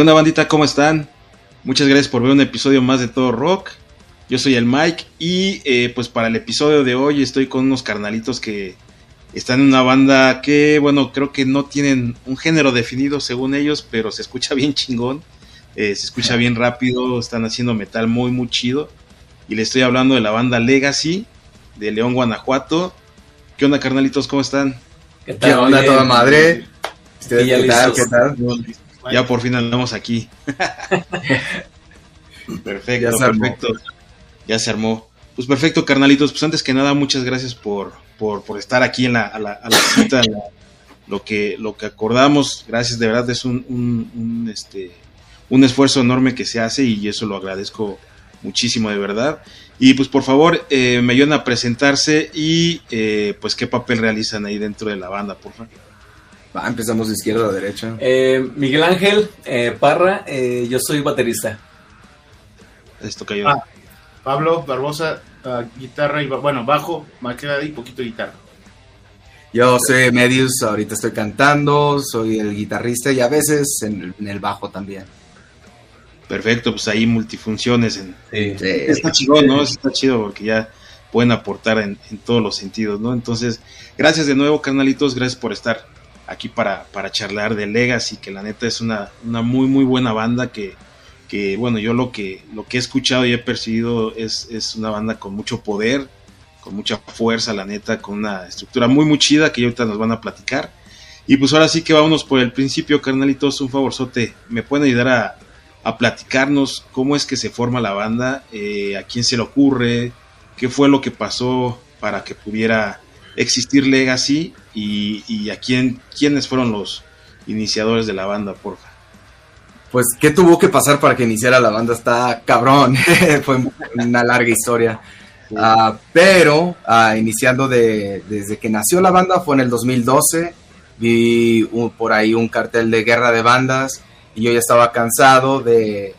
¿Qué onda bandita? ¿Cómo están? Muchas gracias por ver un episodio más de Todo Rock. Yo soy el Mike y eh, pues para el episodio de hoy estoy con unos carnalitos que están en una banda que bueno creo que no tienen un género definido según ellos, pero se escucha bien chingón, eh, se escucha bien rápido, están haciendo metal muy muy chido y le estoy hablando de la banda Legacy de León, Guanajuato. ¿Qué onda carnalitos? ¿Cómo están? ¿Qué, tal? ¿Qué onda toda madre? ¿Qué tal? ¿Qué tal? Ya por fin andamos aquí. perfecto, perfecto. Ya se armó. Pues perfecto, carnalitos. Pues antes que nada, muchas gracias por, por, estar aquí en la, a la, cita. lo, que, lo que acordamos, gracias, de verdad es un, un, este, un esfuerzo enorme que se hace y eso lo agradezco muchísimo, de verdad. Y pues por favor, eh, me ayudan a presentarse y eh, pues qué papel realizan ahí dentro de la banda, por favor. Va, empezamos de izquierda a derecha. Eh, Miguel Ángel eh, Parra, eh, yo soy baterista. Esto cayó. Ah, Pablo Barbosa, ah, guitarra y bueno, bajo, maqueta y poquito guitarra. Yo soy Medius, ahorita estoy cantando, soy el guitarrista y a veces en, el bajo también. Perfecto, pues ahí multifunciones. En, Está chido, ¿no? Está chido porque ya pueden aportar en, en, todos los sentidos, ¿no? Entonces, gracias de nuevo, canalitos, gracias por estar aquí para, para charlar de Legacy, que la neta es una, una muy, muy buena banda que, que, bueno, yo lo que, lo que he escuchado y he percibido es, es una banda con mucho poder, con mucha fuerza, la neta, con una estructura muy, muy chida que ahorita nos van a platicar. Y pues ahora sí que vámonos por el principio, carnalitos, un favorzote, ¿me pueden ayudar a, a platicarnos cómo es que se forma la banda, eh, a quién se le ocurre, qué fue lo que pasó para que pudiera existir Legacy y, a quién, quiénes fueron los iniciadores de la banda, porfa. Pues, ¿qué tuvo que pasar para que iniciara la banda? Está cabrón, fue una larga historia. Ah, pero, ah, iniciando de, desde que nació la banda, fue en el 2012, vi por ahí un cartel de guerra de bandas y yo ya estaba cansado de,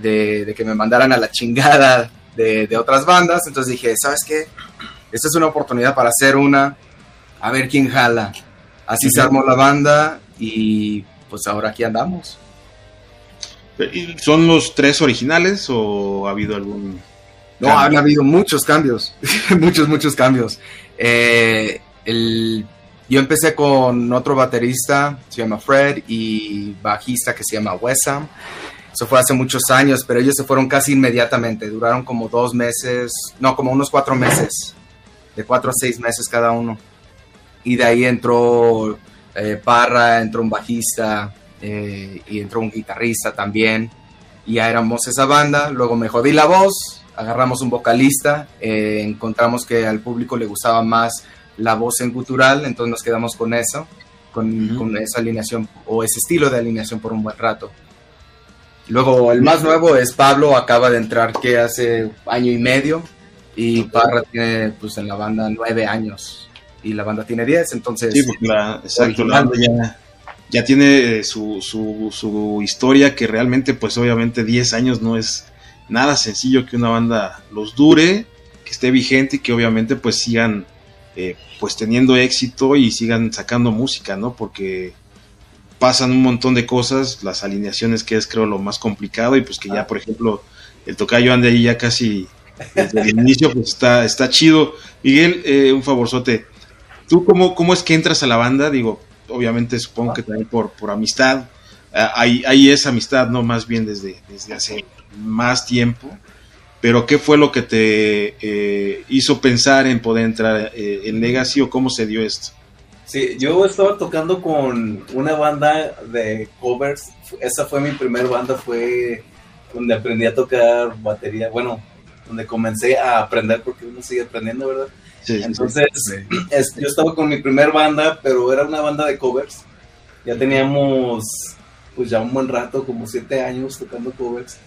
de, que me mandaran a la chingada de, de, otras bandas, entonces dije, ¿sabes qué? Esta es una oportunidad para hacer una, a ver quién jala. Así se armó la banda y pues ahora aquí andamos. ¿Son los tres originales o ha habido algún... No, han habido muchos cambios, muchos, muchos cambios. Eh, yo empecé con otro baterista, se llama Fred, y bajista que se llama Wesam. Eso fue hace muchos años, pero ellos se fueron casi inmediatamente, duraron como dos meses, no, como unos cuatro meses de cuatro a seis meses cada uno. Y de ahí entró eh, Parra, entró un bajista eh, y entró un guitarrista también. Y ya éramos esa banda. Luego me jodí la voz, agarramos un vocalista, eh, encontramos que al público le gustaba más la voz en gutural, entonces nos quedamos con eso, con, con esa alineación o ese estilo de alineación por un buen rato. Luego el más nuevo es Pablo, acaba de entrar que hace año y medio, y Parra tiene pues en la banda nueve años y la banda tiene diez, entonces... Sí, porque la, exacto, la banda ya, ya tiene su, su, su, historia que realmente pues obviamente diez años no es nada sencillo que una banda los dure, que esté vigente y que obviamente pues sigan eh, pues teniendo éxito y sigan sacando música, ¿no? Porque pasan un montón de cosas, las alineaciones que es creo lo más complicado y pues que ya por ejemplo el tocayo ande ahí ya casi desde el inicio, pues está, chido. Miguel, eh, un favorzote. ¿Tú cómo, cómo es que entras a la banda? Digo, obviamente supongo que también por, amistad. Ah, ahí, es amistad, ¿no? Más bien desde, desde hace más tiempo. Pero ¿qué fue lo que te eh, hizo pensar en poder entrar eh, en Legacy o cómo se dio esto? Sí, yo estaba tocando con una banda de covers. Esa fue mi primera banda, fue donde aprendí a tocar batería. Bueno, donde comencé a aprender, porque uno sigue aprendiendo, ¿verdad? Sí, Entonces, yo estaba con mi primer banda, pero era una banda de covers. Ya teníamos, pues ya un buen rato, como siete años tocando covers.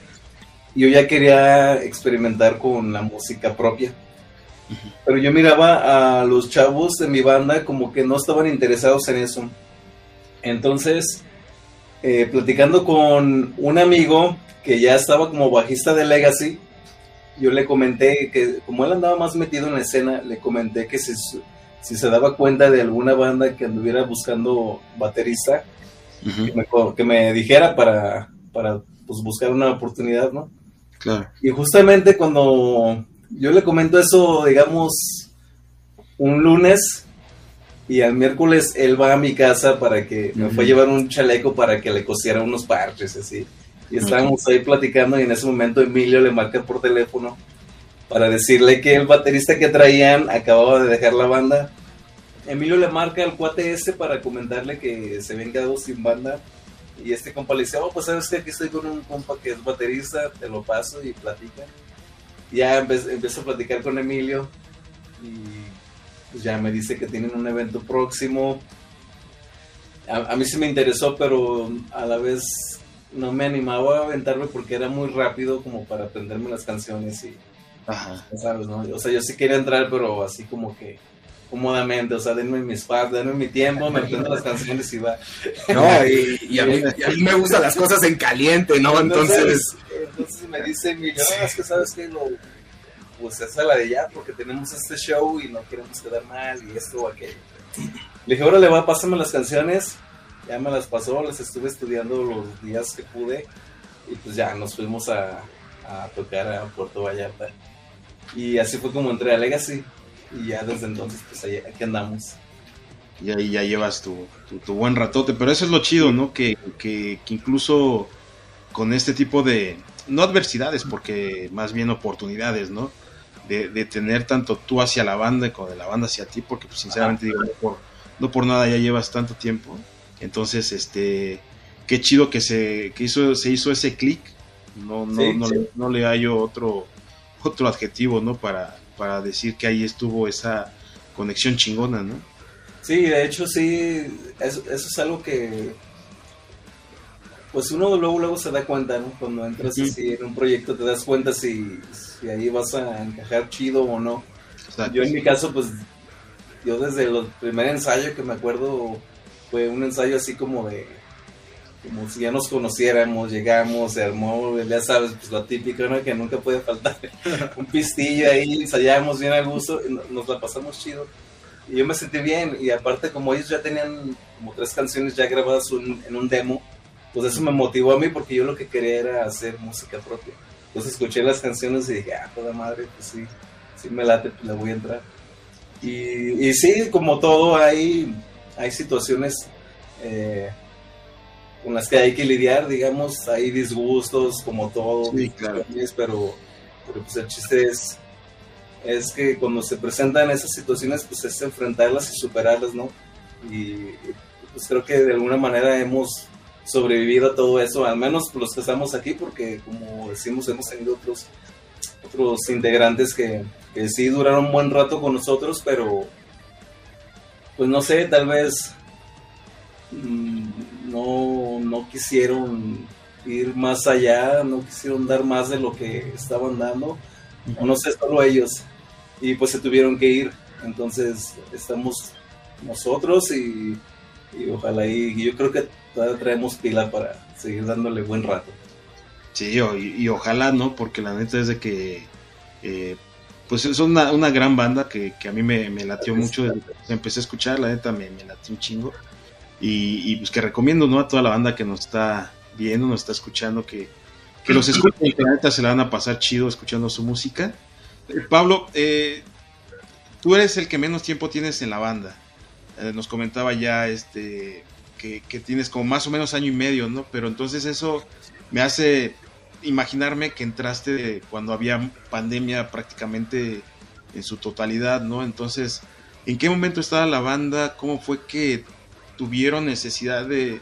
Y yo ya quería experimentar con la música propia. Pero yo miraba a los chavos de mi banda como que no estaban interesados en eso. Entonces, eh, platicando con un amigo que ya estaba como bajista de Legacy, yo le comenté que como él andaba más metido en la escena, le comenté que si, si se daba cuenta de alguna banda que anduviera buscando baterista, que, me, que, me, dijera para, para pues, buscar una oportunidad, ¿no? Claro. Y justamente cuando yo le comento eso, digamos, un lunes, y al miércoles él va a mi casa para que me fue a llevar un chaleco para que le cosiera unos parches, así. Y estábamos ahí platicando y en ese momento Emilio le marca por teléfono para decirle que el baterista que traían acababa de dejar la banda. Emilio le marca al cuate este para comentarle que se habían quedado sin banda. Y este compa le dice, oh, pues sabes que aquí estoy con un compa que es baterista, te lo paso y platica. Ya empiezo a platicar con Emilio y pues ya me dice que tienen un evento próximo. A, mí sí me interesó, pero a la vez no me animaba a aventarme porque era muy rápido como para aprenderme las canciones y... Ajá. ¿Sabes, no? O sea, yo sí quería entrar, pero así como que cómodamente, o sea, denme mi spot, denme mi tiempo, me aprendo las canciones y va. No, y, a mí, me gustan las cosas en caliente, ¿no? Entonces... Entonces, me dice mi no, es que sabes que lo, pues esa es la de ya, porque tenemos este show y no queremos quedar mal y esto o aquello. Le dije, ahora le va, pásame las canciones. Ya me las pasó, las estuve estudiando los días que pude y pues ya nos fuimos a, a tocar a Puerto Vallarta. Y así fue como entré a Legacy y ya desde entonces pues ahí, aquí andamos. Y ahí ya llevas tu, tu, buen ratote, pero eso es lo chido, ¿no? Que, que, que incluso con este tipo de, no adversidades, porque más bien oportunidades, ¿no? de, tener tanto tú hacia la banda como de la banda hacia ti, porque pues, sinceramente digo, no por, no por nada ya llevas tanto tiempo. Entonces, este, qué chido que se, que hizo, se hizo ese clic. No, no, no, Le, no le hallo otro, otro adjetivo, ¿no? Para, para decir que ahí estuvo esa conexión chingona, ¿no? Sí, de hecho sí, eso, eso es algo que pues uno luego luego se da cuenta, ¿no? Cuando entras así en un proyecto te das cuenta si, si ahí vas a encajar chido o no. Yo en mi caso, pues, yo desde el primer ensayo que me acuerdo fue un ensayo así como de, como si ya nos conociéramos, llegamos, se armó, ya sabes, pues lo típico, ¿no? Que nunca puede faltar un pistillo ahí, ensayamos bien a gusto, nos la pasamos chido. Y yo me sentí bien, y aparte como ellos ya tenían como tres canciones ya grabadas en un demo, pues eso me motivó a mí porque yo lo que quería era hacer música propia. Entonces escuché las canciones y dije, ah, toda madre, pues sí, sí me late, pues le voy a entrar. Y, y sí, como todo, hay, hay situaciones eh, con las que hay que lidiar, digamos, hay disgustos, como todo, sí, claro. pero, pero pues el chiste es, es que cuando se presentan esas situaciones, pues es enfrentarlas y superarlas, ¿no? Y pues creo que de alguna manera hemos sobrevivido a todo eso, al menos los que estamos aquí, porque como decimos, hemos tenido otros, otros integrantes que, que sí duraron un buen rato con nosotros, pero pues no sé, tal vez mm, no, no quisieron ir más allá, no quisieron dar más de lo que estaban dando, o no sé, solo ellos, y pues se tuvieron que ir, entonces estamos nosotros y, y ojalá y yo creo que traemos pila para seguir dándole buen rato. Sí, y, ojalá, ¿no? Porque la neta es de que, eh, pues es una, una, gran banda que, a mí me, me latió mucho. Desde que empecé a escuchar, la neta me, me latió un chingo. Y, pues que recomiendo, ¿no? A toda la banda que nos está viendo, nos está escuchando, que, que los escuchen, que la neta se la van a pasar chido escuchando su música. Eh, Pablo, eh, tú eres el que menos tiempo tienes en la banda. nos comentaba ya este que, tienes como más o menos año y medio, ¿no? Pero entonces eso me hace imaginarme que entraste cuando había pandemia prácticamente en su totalidad, ¿no? Entonces, ¿en qué momento estaba la banda? ¿Cómo fue que tuvieron necesidad de,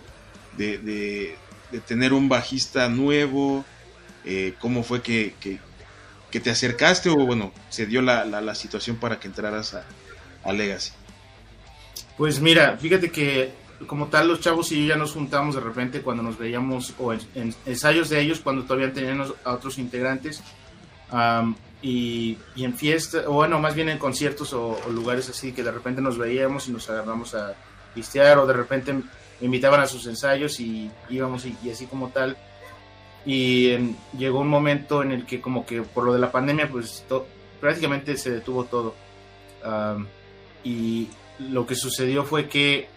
de, tener un bajista nuevo? Eh, ¿Cómo fue que, que, te acercaste o bueno, se dio la, la, situación para que entraras a, a Legacy? Pues mira, fíjate que como tal, los chavos y yo ya nos juntamos de repente cuando nos veíamos, o en, ensayos de ellos, cuando todavía teníamos a otros integrantes, y, en fiestas, o bueno, más bien en conciertos o, lugares así, que de repente nos veíamos y nos agarramos a pistear, o de repente me invitaban a sus ensayos y íbamos y, así como tal. Y llegó un momento en el que como que por lo de la pandemia, pues prácticamente se detuvo todo. y lo que sucedió fue que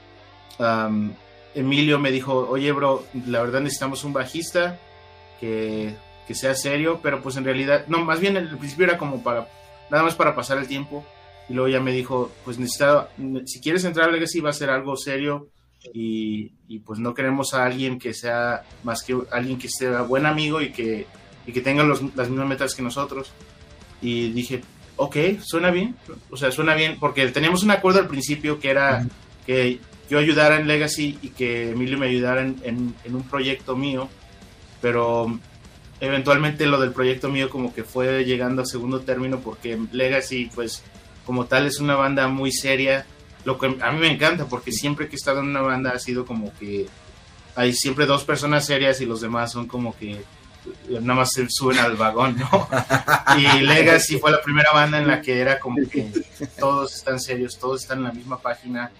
Emilio me dijo, oye, bro, la verdad necesitamos un bajista que, que sea serio, pero pues en realidad, no, más bien el principio era como para, nada más para pasar el tiempo. Y luego ya me dijo, pues necesitaba, si quieres entrar a Legacy va a ser algo serio y, y, pues no queremos a alguien que sea más que alguien que sea buen amigo y que, y que tenga los, las mismas metas que nosotros. Y dije, ok, suena bien, o sea, suena bien, porque teníamos un acuerdo al principio que era que yo ayudara en Legacy y que Emilio me ayudara en, en, en un proyecto mío, pero eventualmente lo del proyecto mío como que fue llegando a segundo término porque Legacy pues como tal es una banda muy seria, lo que a mí me encanta porque siempre que he estado en una banda ha sido como que hay siempre dos personas serias y los demás son como que nada más se suben al vagón, ¿no? Y Legacy fue la primera banda en la que era como que todos están serios, todos están en la misma página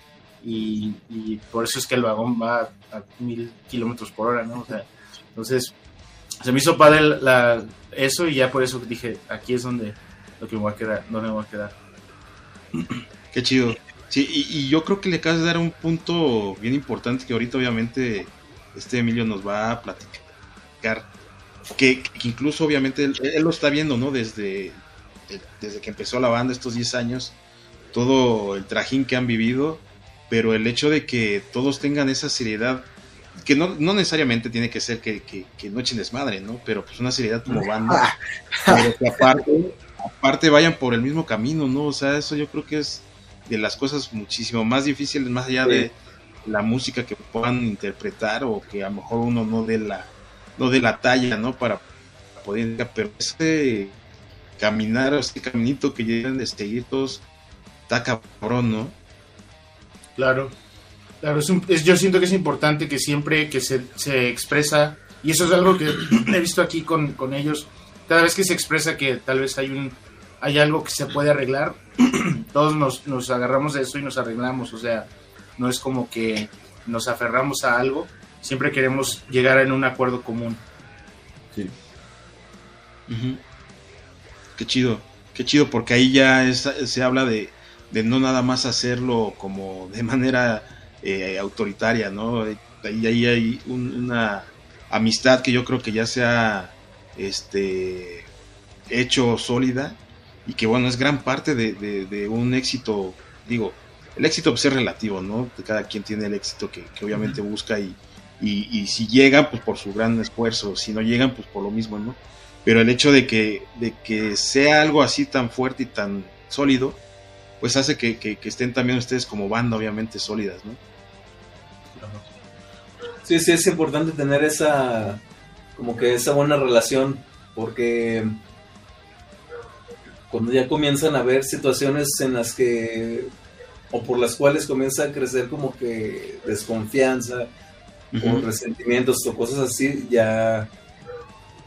y, por eso es que el vagón va a mil kilómetros por hora, ¿no? O sea, entonces se me hizo padre eso y ya por eso dije, aquí es donde lo que me voy a quedar, donde me voy a quedar. Qué chido. Sí, y, yo creo que le acabas de dar un punto bien importante que ahorita obviamente este Emilio nos va a platicar. Que, que incluso obviamente él, él, lo está viendo, ¿no? Desde, desde que empezó la banda estos 10 años, todo el trajín que han vivido, pero el hecho de que todos tengan esa seriedad, que no, no necesariamente tiene que ser que, que, que, no echen desmadre, ¿no? Pero pues una seriedad como banda, pero que aparte, aparte vayan por el mismo camino, ¿no? O sea, eso yo creo que es de las cosas muchísimo más difíciles, más allá sí. de la música que puedan interpretar o que a lo mejor uno no dé la, no dé la talla, ¿no? Para poder, pero ese caminar, ese caminito que llegan de seguir todos, está cabrón, ¿no? Claro, claro, es un, es, yo siento que es importante que siempre que se, se, expresa, y eso es algo que he visto aquí con, con ellos, cada vez que se expresa que tal vez hay un hay algo que se puede arreglar, todos nos, nos, agarramos de eso y nos arreglamos, o sea, no es como que nos aferramos a algo, siempre queremos llegar en un acuerdo común. Sí. Qué chido, qué chido, porque ahí ya es, se habla de, de, no nada más hacerlo como de manera eh, autoritaria, ¿no? Ahí, ahí hay un, una amistad que yo creo que ya se ha este, hecho sólida y que bueno, es gran parte de, de, de un éxito, digo, el éxito pues es relativo, ¿no? Cada quien tiene el éxito que, que obviamente busca y, y, y, si llegan, pues por su gran esfuerzo, si no llegan, pues por lo mismo, ¿no? Pero el hecho de que, de que sea algo así tan fuerte y tan sólido, pues hace que, que, que estén también ustedes como banda, obviamente, sólidas, ¿no? Sí, sí, es importante tener esa, como que esa buena relación, porque cuando ya comienzan a haber situaciones en las que o por las cuales comienza a crecer como que desconfianza uh -huh. o resentimientos o cosas así, ya,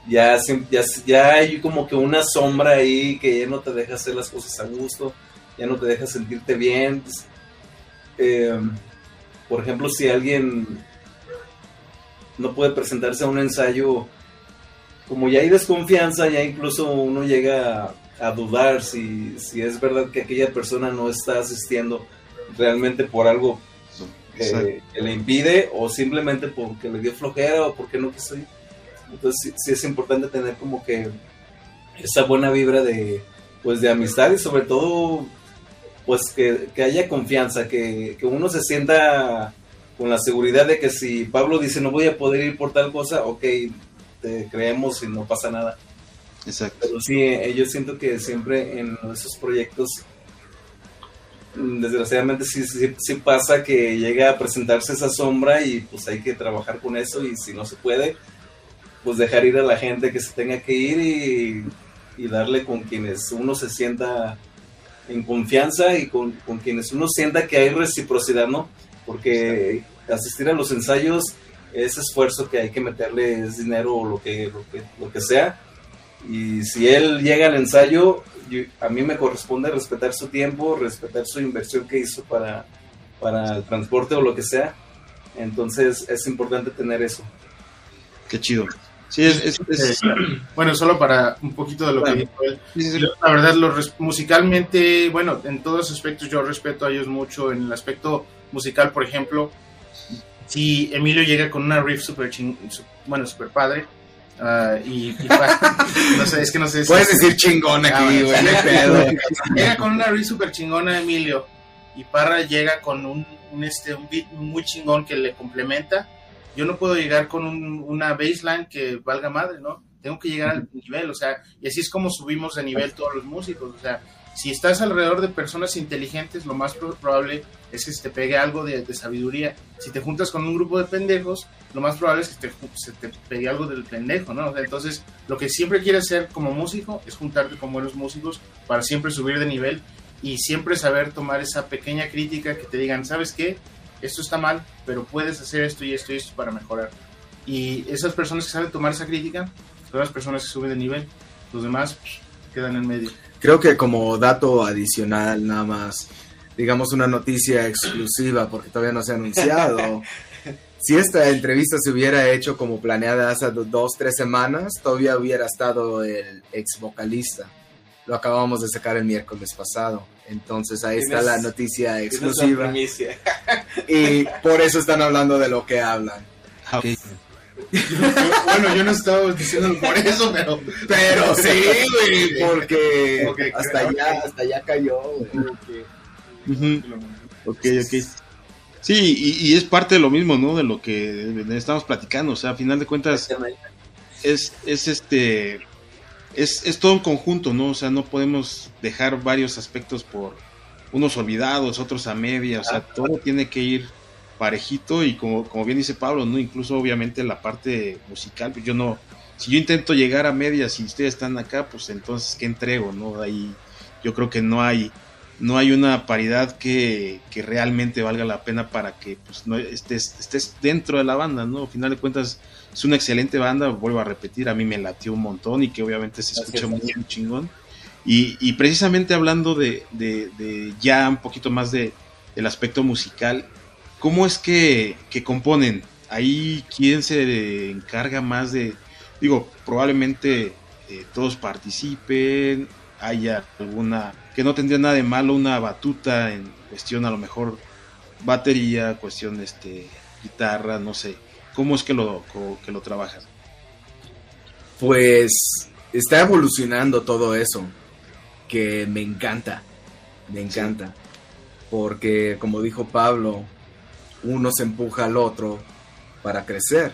ya, ya, ya hay como que una sombra ahí que ya no te deja hacer las cosas a gusto, ya no te deja sentirte bien. Eh, por ejemplo, si alguien no puede presentarse a un ensayo, como ya hay desconfianza, ya incluso uno llega a a dudar si, si es verdad que aquella persona no está asistiendo realmente por algo que, que, le impide o simplemente porque le dio flojera o porque no quiso ir. Entonces sí, sí, es importante tener como que esa buena vibra de pues de amistad y sobre todo pues que, que haya confianza, que, que, uno se sienta con la seguridad de que si Pablo dice no voy a poder ir por tal cosa, ok, te creemos y no pasa nada. Exacto. Pero sí, eh, yo siento que siempre en esos proyectos, desgraciadamente sí, sí, sí, pasa que llega a presentarse esa sombra y pues hay que trabajar con eso y si no se puede, pues dejar ir a la gente que se tenga que ir y, y darle con quienes uno se sienta en confianza y con, con, quienes uno sienta que hay reciprocidad, ¿no? Porque asistir a los ensayos, ese esfuerzo que hay que meterle es dinero o lo que, lo que, lo que sea y si él llega al ensayo, yo, a mí me corresponde respetar su tiempo, respetar su inversión que hizo para, para el transporte o lo que sea. Entonces es importante tener eso. Qué chido. Sí, es, es, es... Bueno, solo para un poquito de lo bueno, que dijo él. Sí, sí, sí. La verdad, lo, musicalmente, bueno, en todos aspectos yo respeto a ellos mucho. En el aspecto musical, por ejemplo, si Emilio llega con una riff super ching, bueno, super padre, uh, y, y no sé, es que no sé. Puedes decir chingón aquí, ah, güey, Llega con una riff super chingona Emilio, y Parra llega con un, un, este, un beat muy chingón que le complementa. Yo no puedo llegar con un, una baseline que valga madre, ¿no? Tengo que llegar al nivel, o sea, y así es como subimos de nivel todos los músicos, o sea, si estás alrededor de personas inteligentes, lo más probable es que se te pegue algo de, sabiduría. Si te juntas con un grupo de pendejos, lo más probable es que te, se te pegue algo del pendejo, ¿no? entonces, lo que siempre quieres hacer como músico es juntarte con buenos músicos para siempre subir de nivel y siempre saber tomar esa pequeña crítica que te digan, ¿sabes qué? Esto está mal, pero puedes hacer esto y esto y esto para mejorar. Y esas personas que saben tomar esa crítica son las personas que suben de nivel. Los demás pues, quedan en medio. Creo que como dato adicional, nada más, digamos una noticia exclusiva, porque todavía no se ha anunciado. si esta entrevista se hubiera hecho como planeada hace dos, tres semanas, todavía hubiera estado el ex vocalista. Lo acabamos de sacar el miércoles pasado. Entonces ahí está la noticia exclusiva. y por eso están hablando de lo que hablan. Okay bueno, yo no estaba diciendo por eso, pero. Pero sí, güey, porque hasta, allá, hasta allá cayó, güey. Ok, ok. Sí, y, es parte de lo mismo, ¿no? De lo que estamos platicando. O sea, a final de cuentas, es, es este. Es, es todo un conjunto, ¿no? O sea, no podemos dejar varios aspectos por unos olvidados, otros a media. O sea, todo tiene que ir parejito y como, como bien dice Pablo, ¿no? Incluso obviamente la parte musical, pues yo no, si yo intento llegar a medias y ustedes están acá, pues entonces, ¿qué entrego, no? Ahí yo creo que no hay, no hay una paridad que, que realmente valga la pena para que pues, no estés, estés dentro de la banda, ¿no? Al final de cuentas es una excelente banda, vuelvo a repetir, a mí me latió un montón y que obviamente se escucha muy, chingón. Y, y, precisamente hablando de, de, de, ya un poquito más de, del aspecto musical, ¿Cómo es que, componen? Ahí, ¿quién se encarga más de...? Digo, probablemente eh, todos participen, haya alguna... que no tendría nada de malo una batuta en cuestión a lo mejor batería, cuestión este guitarra, no sé. ¿Cómo es que lo, que lo trabajan? Pues está evolucionando todo eso, que me encanta, me encanta. Porque como dijo Pablo, uno se empuja al otro para crecer.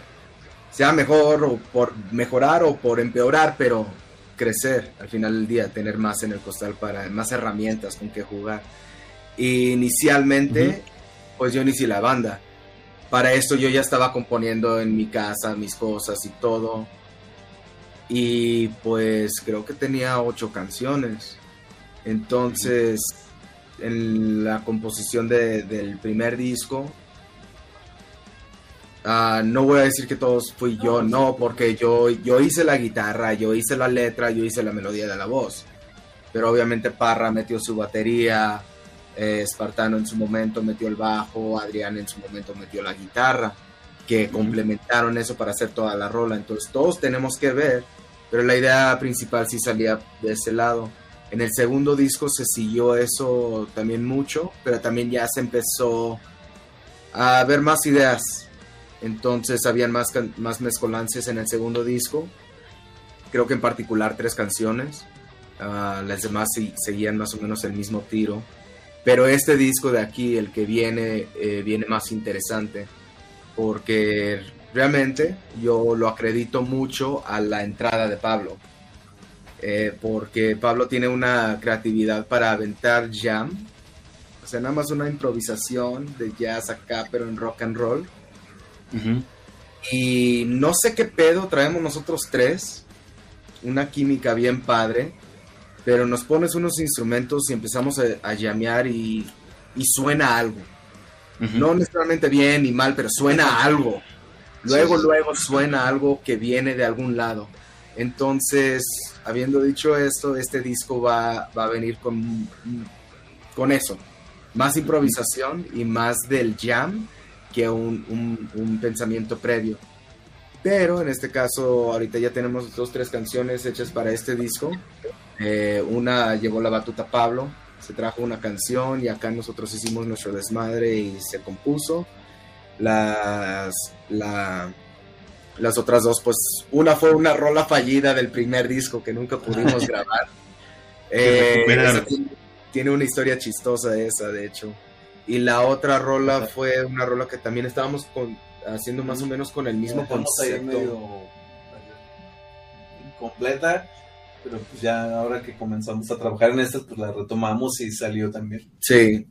Sea mejor o por mejorar o por empeorar, pero crecer al final del día, tener más en el costal para más herramientas con que jugar. Inicialmente, pues yo inicié la banda. Para esto yo ya estaba componiendo en mi casa mis cosas y todo. Y pues creo que tenía ocho canciones. Entonces, en la composición del primer disco, Ah, no voy a decir que todos fui yo, no, porque yo, yo hice la guitarra, yo hice la letra, yo hice la melodía de la voz. Pero obviamente Parra metió su batería, eh, Espartano en su momento metió el bajo, Adrián en su momento metió la guitarra, que complementaron eso para hacer toda la rola. Entonces todos tenemos que ver, pero la idea principal sí salía de ese lado. En el segundo disco se siguió eso también mucho, pero también ya se empezó a ver más ideas entonces habían más, más mezcolancias en el segundo disco. Creo que en particular tres canciones. Ah, las demás seguían más o menos el mismo tiro. Pero este disco de aquí, el que viene, eh, viene más interesante. Porque realmente yo lo acredito mucho a la entrada de Pablo. Eh, porque Pablo tiene una creatividad para aventar jam. O sea, nada más una improvisación de jazz acá, pero en rock and roll y no sé qué pedo traemos nosotros tres. Una química bien padre. Pero nos pones unos instrumentos y empezamos a, llamear y, suena algo. No necesariamente bien ni mal, pero suena algo. Luego, luego suena algo que viene de algún lado. Entonces, habiendo dicho esto, este disco va, va a venir con, con eso. Más improvisación y más del jam que un, un, pensamiento previo. Pero en este caso, ahorita ya tenemos dos, tres canciones hechas para este disco. Eh, una llevó la batuta Pablo, se trajo una canción y acá nosotros hicimos nuestro desmadre y se compuso. Las, la, las otras dos, pues una fue una rola fallida del primer disco que nunca pudimos grabar. Eh, tiene, tiene una historia chistosa esa, de hecho. Y la otra rola fue una rola que también estábamos con, haciendo más o menos con el mismo concepto. completa, pero pues ya ahora que comenzamos a trabajar en esta, pues la retomamos y salió también. Sí.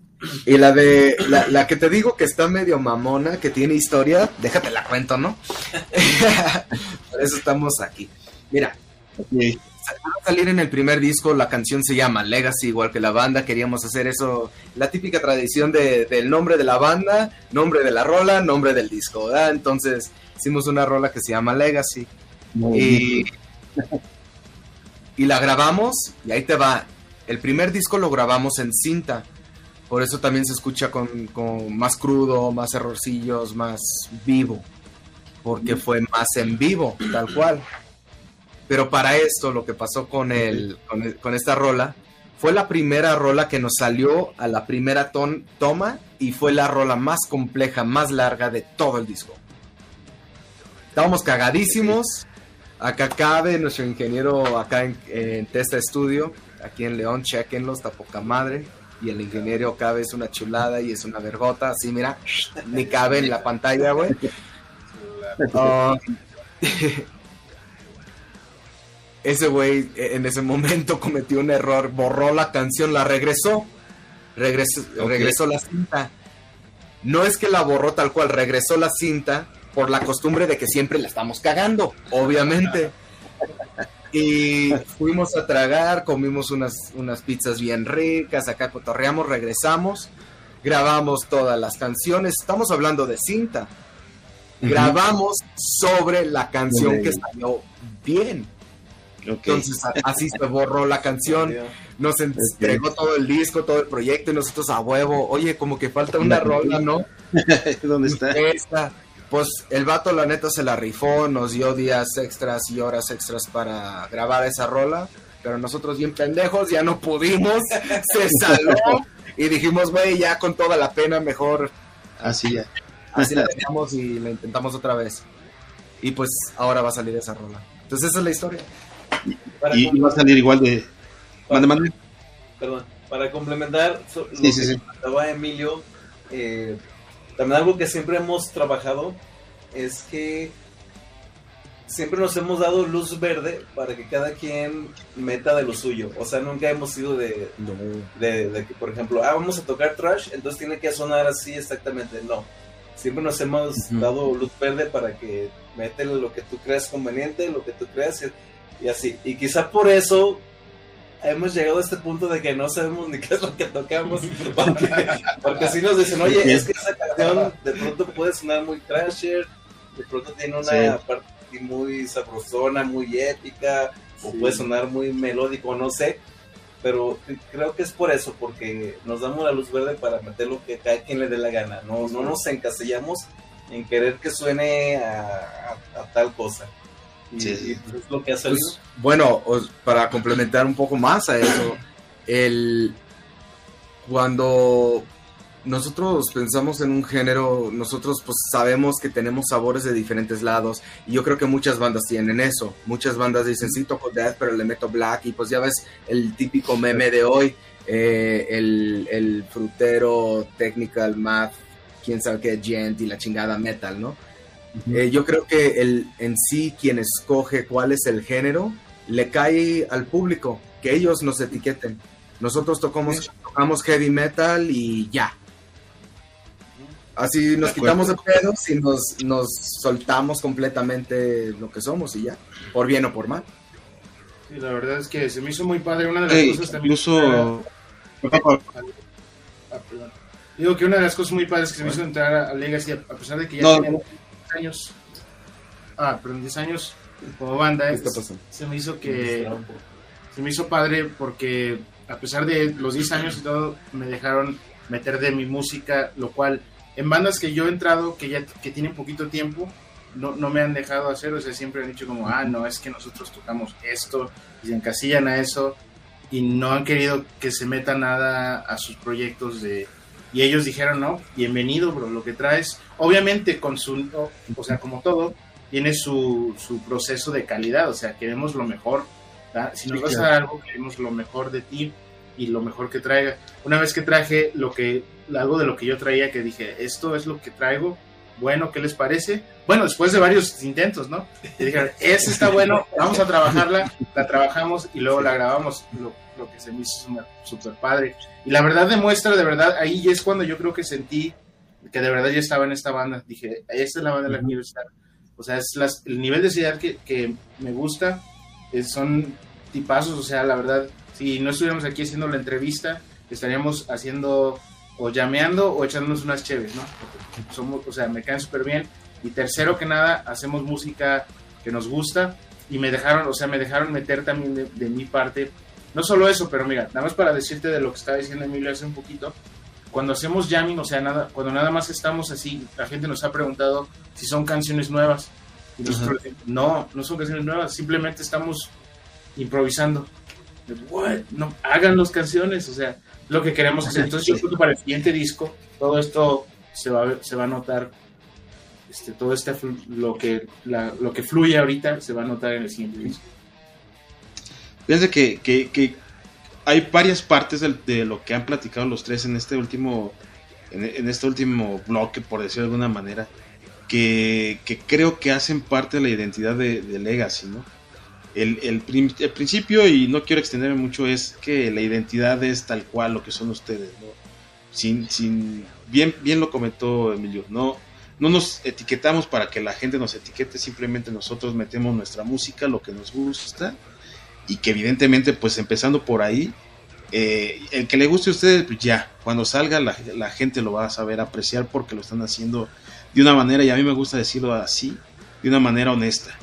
Y la de la, la, que te digo que está medio mamona, que tiene historia, déjate la cuento, ¿no? Por eso estamos aquí. Mira, okay. a salir en el primer disco, la canción se llama Legacy, igual que la banda, queríamos hacer eso, la típica tradición de, del nombre de la banda, nombre de la rola, nombre del disco, ¿verdad? Entonces hicimos una rola que se llama Legacy. y, y la grabamos, y ahí te va. El primer disco lo grabamos en cinta por eso también se escucha con, con, más crudo, más errorcillos, más vivo. Porque fue más en vivo, tal cual. Pero para esto, lo que pasó con, el, con, el, con esta rola, fue la primera rola que nos salió a la primera ton, toma y fue la rola más compleja, más larga de todo el disco. Estábamos cagadísimos. Acá cabe nuestro ingeniero acá en, en Testa Studio, aquí en León, chequenlo, está poca madre y el ingeniero cabe es una chulada y es una vergota, así mira, ni cabe en la pantalla, güey. Uh, ese güey en ese momento cometió un error, borró la canción, la regresó, regresó, okay. regresó la cinta. No es que la borró tal cual, regresó la cinta por la costumbre de que siempre la estamos cagando, obviamente. Y fuimos a tragar, comimos unas, unas pizzas bien ricas, acá cotorreamos, regresamos, grabamos todas las canciones, estamos hablando de cinta. Grabamos sobre la canción que salió bien. Okay. Entonces así se borró la canción, nos entregó todo el disco, todo el proyecto y nosotros a huevo, oye, como que falta una rola, ¿no? ¿Dónde está? Esta, pues el vato la neta se la rifó, nos dio días extras y horas extras para grabar esa rola, pero nosotros bien pendejos ya no pudimos, se saló y dijimos, güey, ya con toda la pena mejor así ya. Así la dejamos y la intentamos otra vez. Y pues ahora va a salir esa rola. Entonces esa es la historia. Y, y va a salir igual de... Mande, mande. Perdón, para complementar lo sí, sí, que sí. comentaba Emilio, eh, también algo que siempre hemos trabajado es que siempre nos hemos dado luz verde para que cada quien meta de lo suyo. O sea, nunca hemos sido de, No. de, de que, por ejemplo, ah, vamos a tocar trash, entonces tiene que sonar así exactamente. No. Siempre nos hemos Ujú. dado luz verde para que métele lo que tú creas conveniente, lo que tú creas y, y así. Y quizá por eso hemos llegado a este punto de que no sabemos ni qué es lo que tocamos. Porque, porque si nos dicen, oye, es que esa canción de pronto puede sonar muy trasher, de pronto tiene una Sí. parte muy sabrosona, muy épica, o Sí. puede sonar muy melódico, no sé. Pero creo que es por eso, porque nos damos la luz verde para meter lo que cada quien le dé la gana. No, no nos encasillamos en querer que suene a, a- a tal cosa. Y, Sí. y pues es lo que ha salido. Pues, bueno, os- para complementar un poco más a eso, el cuando nosotros pensamos en un género, nosotros pues sabemos que tenemos sabores de diferentes lados y yo creo que muchas bandas tienen eso. Muchas bandas dicen sí toco death pero le meto black y pues ya ves el típico meme de hoy, eh, el, el frutero technical math, quién sabe qué gent y la chingada metal, ¿no? Eh, yo creo que el, en sí quien escoge cuál es el género le cae al público, que ellos nos etiqueten. Nosotros tocamos, tocamos heavy metal y ya. Así nos De quitamos de pedos y nos, nos soltamos completamente lo que somos y ya, por bien o por mal. Y la verdad es que se me hizo muy padre. Una de las cosas también. incluso... Ah. Digo que una de las cosas muy padres que se me hizo entrar a, Legacy, a pesar de que ya No, tienen no. 10 años. Ah, perdón, 10 años como banda, ¿Qué es- está pasando? se me hizo que. Se me hizo padre porque, a pesar de los 10 años y todo, me dejaron meter de mi música, lo cual en bandas que yo he entrado, que ya que tienen poquito tiempo, no, no me han dejado hacer, o sea, siempre han dicho como, ah, no, es que nosotros tocamos esto, y se encasillan a eso, y no han querido que se meta nada a sus proyectos de, Y ellos dijeron, no, bienvenido, bro, lo que traes. Obviamente, con su, o sea, como todo, tiene su, su proceso de calidad, o sea, queremos lo mejor. Si nos vas a dar algo, queremos lo mejor de ti y lo mejor que traiga. Una vez que traje lo que, algo de lo que yo traía, que dije, esto es lo que traigo, bueno, ¿qué les parece? Bueno, después de varios intentos, ¿no? Y dijeron, ese está bueno, vamos a trabajarla, la trabajamos y luego la grabamos, lo, que se me hizo súper padre. Y la verdad demuestra, de verdad, ahí es cuando yo creo que sentí que de verdad yo estaba en esta banda. Dije, esta es la banda de la universidad. O sea, es el nivel de seriedad que, que me gusta, son tipazos, o sea, la verdad, si no estuviéramos aquí haciendo la entrevista, estaríamos haciendo o llameando o echándonos unas chéves, ¿no? somos, o sea, me caen súper bien. Y tercero que nada, hacemos música que nos gusta y me dejaron, o sea, me dejaron meter también de, mi parte. No solo eso, pero mira, nada más para decirte de lo que estaba diciendo Emilio hace un poquito. Cuando hacemos jamming, o sea, nada, cuando nada más estamos así, la gente nos ha preguntado si son canciones nuevas. Y nosotros, no, no son canciones nuevas, simplemente estamos improvisando. What? No, hagan las canciones, o sea, lo que queremos hacer. Entonces, yo creo que para el siguiente disco, todo esto se va, a, se va a notar, este, todo este, lo que, lo que fluye ahorita, se va a notar en el siguiente disco. Fíjense que, que, hay varias partes de, lo que han platicado los tres en este último, en, este último bloque, por decirlo de alguna manera, que, creo que hacen parte de la identidad de, Legacy, ¿no? el, el, principio, y no quiero extenderme mucho, es que la identidad es tal cual lo que son ustedes, ¿no? Sin, sin, bien, bien lo comentó Emilio, no, no nos etiquetamos para que la gente nos etiquete, simplemente nosotros metemos nuestra música, lo que nos gusta, y que evidentemente, pues empezando por ahí, eh, el que le guste a ustedes, pues ya, cuando salga la, la, gente lo va a saber apreciar porque lo están haciendo de una manera, y a mí me gusta decirlo así, de una manera honesta,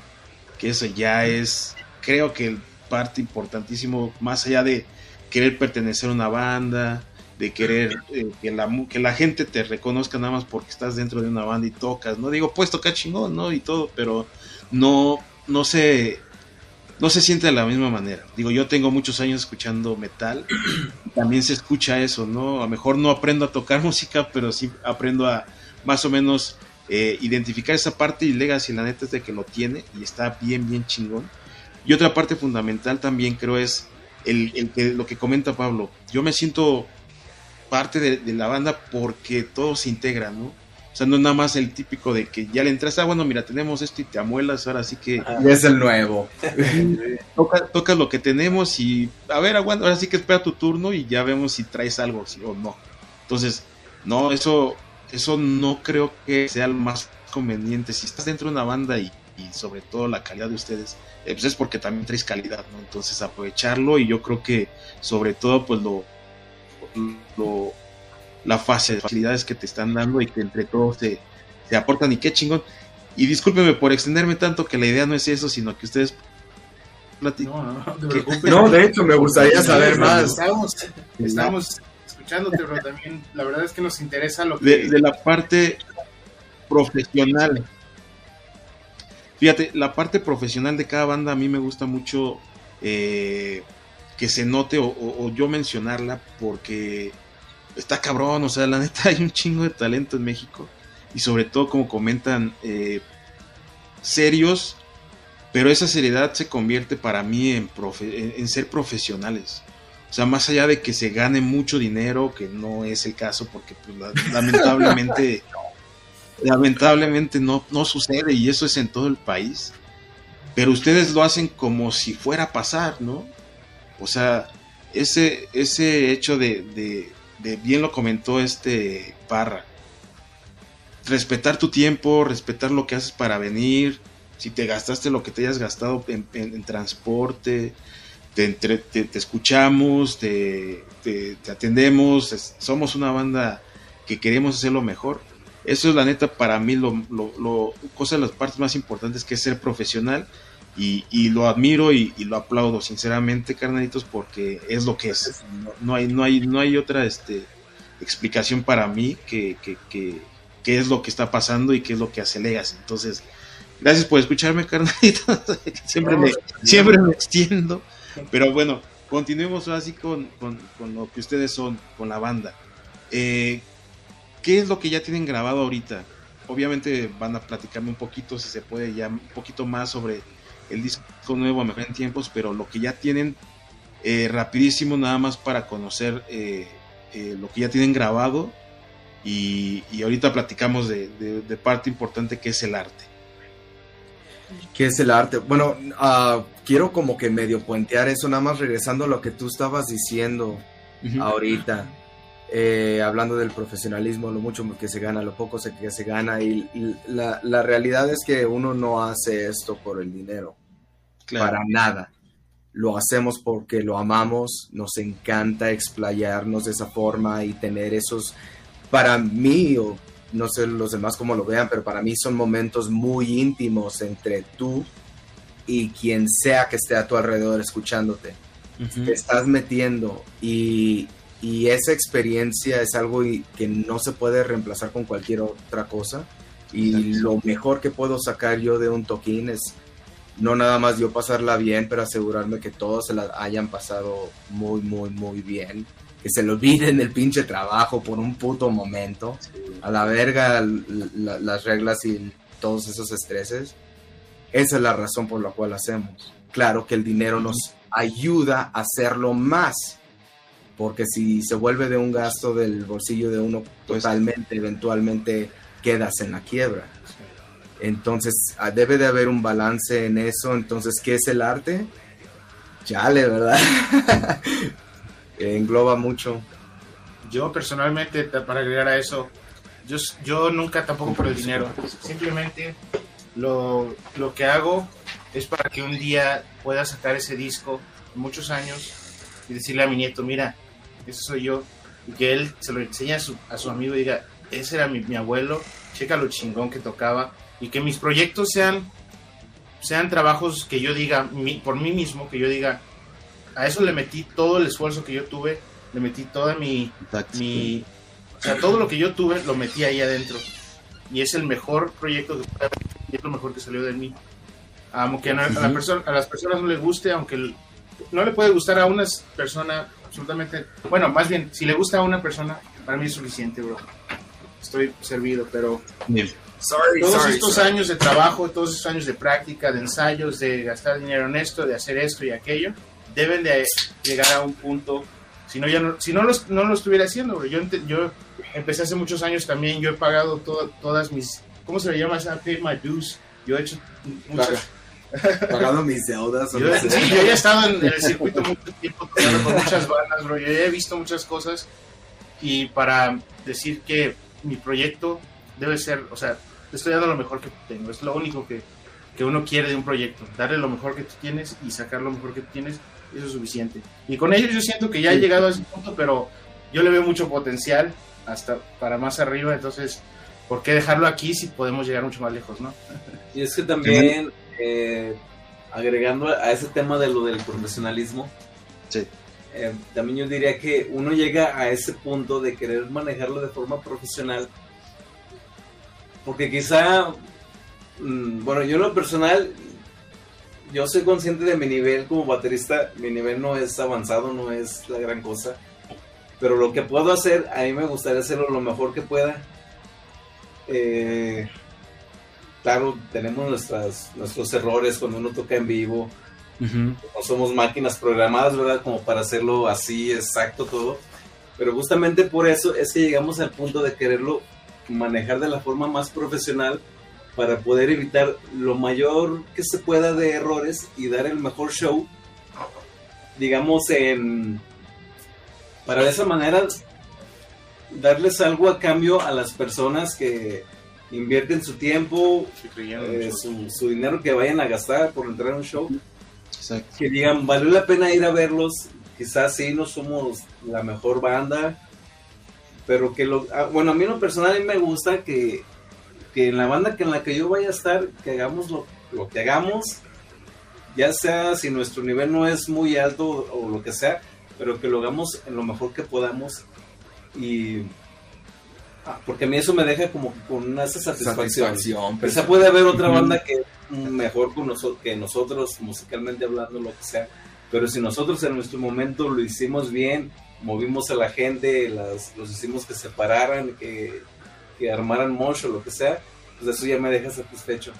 que eso ya es creo que el parte importantísimo, más allá de querer pertenecer a una banda, de querer eh, que, la, que la gente te reconozca nada más porque estás dentro de una banda y tocas, ¿no? Digo, pues toca chingón, ¿no? Y todo, pero no, no se, no se siente de la misma manera. Digo, yo tengo muchos años escuchando metal, también se escucha eso, ¿no? A lo mejor no aprendo a tocar música, pero sí aprendo a más o menos eh, identificar esa parte y Legacy, la neta es de que lo tiene y está bien, bien chingón. Y otra parte fundamental también creo es el, que, lo que comenta Pablo. Yo me siento parte de, la banda porque todo se integra, ¿no? O sea, no es nada más el típico de que ya le entras, ah, bueno, mira, tenemos esto y te amuelas, ahora sí que... Y es el nuevo. tocas lo que tenemos y, a ver, aguanta, ahora sí que espera tu turno y ya vemos si traes algo sí, o no. Entonces, no, eso, eso no creo que sea lo más conveniente. Si estás dentro de una banda y y sobre todo la calidad de ustedes, eh, pues es porque también traes calidad, ¿no? Entonces aprovecharlo y yo creo que sobre todo pues lo, lo la fase de facilidades que te están dando y que entre todos se, se aportan y qué chingón. Y discúlpeme por extenderme tanto que la idea no es eso, sino que ustedes no, no, de hecho me gustaría saber más. Estamos, estamos escuchándote, pero también la verdad es que nos interesa lo que... de la parte profesional Fíjate, la parte profesional de cada banda a mí me gusta mucho eh, que se note o, yo mencionarla porque está cabrón, o sea, la neta hay un chingo de talento en México y sobre todo como comentan, eh, serios, pero esa seriedad se convierte para mí en, en, ser profesionales. O sea, más allá de que se gane mucho dinero, que no es el caso porque pues, lamentablemente lamentablemente no, no sucede y eso es en todo el país. Pero ustedes lo hacen como si fuera a pasar, ¿no? O sea, ese, ese hecho de, de, bien lo comentó este Parra, respetar tu tiempo, respetar lo que haces para venir, si te gastaste lo que te hayas gastado en, transporte, te, te, escuchamos, te, te, atendemos, somos una banda que queremos hacer lo mejor. Eso es la neta para mí lo, lo, cosa de las partes más importantes que es ser profesional y, y lo admiro y, lo aplaudo sinceramente, carnalitos, porque es lo que es. No, hay, no hay, no hay otra este, explicación para mí que, que, que, es lo que está pasando y qué es lo que hace Legas. Entonces, gracias por escucharme, carnalitos. siempre, me, siempre me extiendo. Pero bueno, continuemos así con, con, con, lo que ustedes son, con la banda. Eh, ¿qué es lo que ya tienen grabado ahorita? Obviamente van a platicarme un poquito, si se puede, ya un poquito más sobre el disco nuevo a mejor en tiempos, pero lo que ya tienen eh, rapidísimo nada más para conocer eh, eh, lo que ya tienen grabado y, y ahorita platicamos de, de, de, parte importante que es el arte. ¿Qué es el arte? Bueno, uh, quiero como que medio puentear eso, nada más regresando a lo que tú estabas diciendo uh -huh. ahorita, hablando del profesionalismo, lo mucho que se gana, lo poco que se gana, y, y la, la, realidad es que uno no hace esto por el dinero, claro. para nada. Lo hacemos porque lo amamos, nos encanta explayarnos de esa forma y tener esos, para mí, o no sé los demás cómo lo vean, pero para mí son momentos muy íntimos entre tú y quien sea que esté a tu alrededor escuchándote. Uh -huh. Te estás metiendo y, y, esa experiencia es algo que no se puede reemplazar con cualquier otra cosa. Y Exacto. lo mejor que puedo sacar yo de un toquín es no nada más yo pasarla bien, pero asegurarme que todos se la hayan pasado muy, muy, muy bien que se le olviden el pinche trabajo por un puto momento, sí. a la verga la, las reglas y todos esos estreses. Esa es la razón por la cual hacemos. Claro que el dinero nos ayuda a hacerlo más, porque si se vuelve de un gasto del bolsillo de uno pues, totalmente, eventualmente quedas en la quiebra. Entonces ah, debe de haber un balance en eso. Entonces, ¿qué es el arte? Chale, ¿verdad? engloba mucho. Yo personalmente, para agregar a eso, yo, yo nunca tampoco por el dinero. Simplemente lo, lo que hago es para que un día pueda sacar ese disco, muchos años, y decirle a mi nieto, mira, ese soy yo, y que él se lo enseñe a su, a su amigo y diga, ese era mi, mi, abuelo, checa lo chingón que tocaba, y que mis proyectos sean, sean trabajos que yo diga, mi, por mí mismo, que yo diga, a eso le metí todo el esfuerzo que yo tuve, le metí toda mi, mi o sea, todo lo que yo tuve lo metí ahí adentro. Y es el mejor proyecto que y es lo mejor que salió de mí. Aunque a, la persona, a las personas no les guste, aunque no le puede gustar a una persona absolutamente, bueno, más bien, si le gusta a una persona, para mí es suficiente, bro. Estoy servido, pero Bien. Sorry, todos sorry, estos sorry. años de trabajo, todos estos años de práctica, de ensayos, de gastar dinero en esto, de hacer esto y aquello, deben de llegar a un punto si no ya no, si no, los, no lo estuviera haciendo bro. yo yo empecé hace muchos años también yo he pagado to, todas mis cómo se le llama esa pay my dues yo he hecho muchas pagado mis deudas yo, no sé. sí, yo he estado en, el circuito mucho tiempo con muchas bandas bro yo he visto muchas cosas y para decir que mi proyecto debe ser o sea estoy dando lo mejor que tengo es lo único que que uno quiere de un proyecto, darle lo mejor que tú tienes y sacar lo mejor que tú tienes, eso es suficiente. Y con ellos yo siento que ya he llegado a ese punto, pero yo le veo mucho potencial hasta para más arriba, entonces, ¿por qué dejarlo aquí si podemos llegar mucho más lejos, no? Y es que también, eh, agregando a ese tema de lo del profesionalismo, sí. eh, también yo diría que uno llega a ese punto de querer manejarlo de forma profesional, porque quizá Mm, bueno, yo en lo personal, yo soy consciente de mi nivel como baterista, mi nivel no es avanzado, no es la gran cosa, pero lo que puedo hacer, a mí me gustaría hacerlo lo mejor que pueda. Eh, claro, tenemos nuestras, nuestros errores cuando uno toca en vivo, uh -huh. no somos máquinas programadas, ¿verdad? Como para hacerlo así, exacto todo, pero justamente por eso es que llegamos al punto de quererlo manejar de la forma más profesional para poder evitar lo mayor que se pueda de errores y dar el mejor show, digamos, en para de esa manera darles algo a cambio a las personas que invierten su tiempo, eh, su, su, dinero que vayan a gastar por entrar a un show, Exacto. que digan, valió la pena ir a verlos, quizás sí no somos la mejor banda, pero que lo, ah, bueno, a mí en lo personal me gusta que que en la banda que en la que yo vaya a estar, que hagamos lo, lo, que hagamos, ya sea si nuestro nivel no es muy alto o, o, lo que sea, pero que lo hagamos en lo mejor que podamos y ah, porque a mí eso me deja como con una satisfacción. satisfacción Quizá puede haber otra banda que mejor con nosotros, que nosotros musicalmente hablando, lo que sea, pero si nosotros en nuestro momento lo hicimos bien, movimos a la gente, las, los hicimos que se pararan, que que armaran mucho o lo que sea, pues eso ya me deja satisfecho.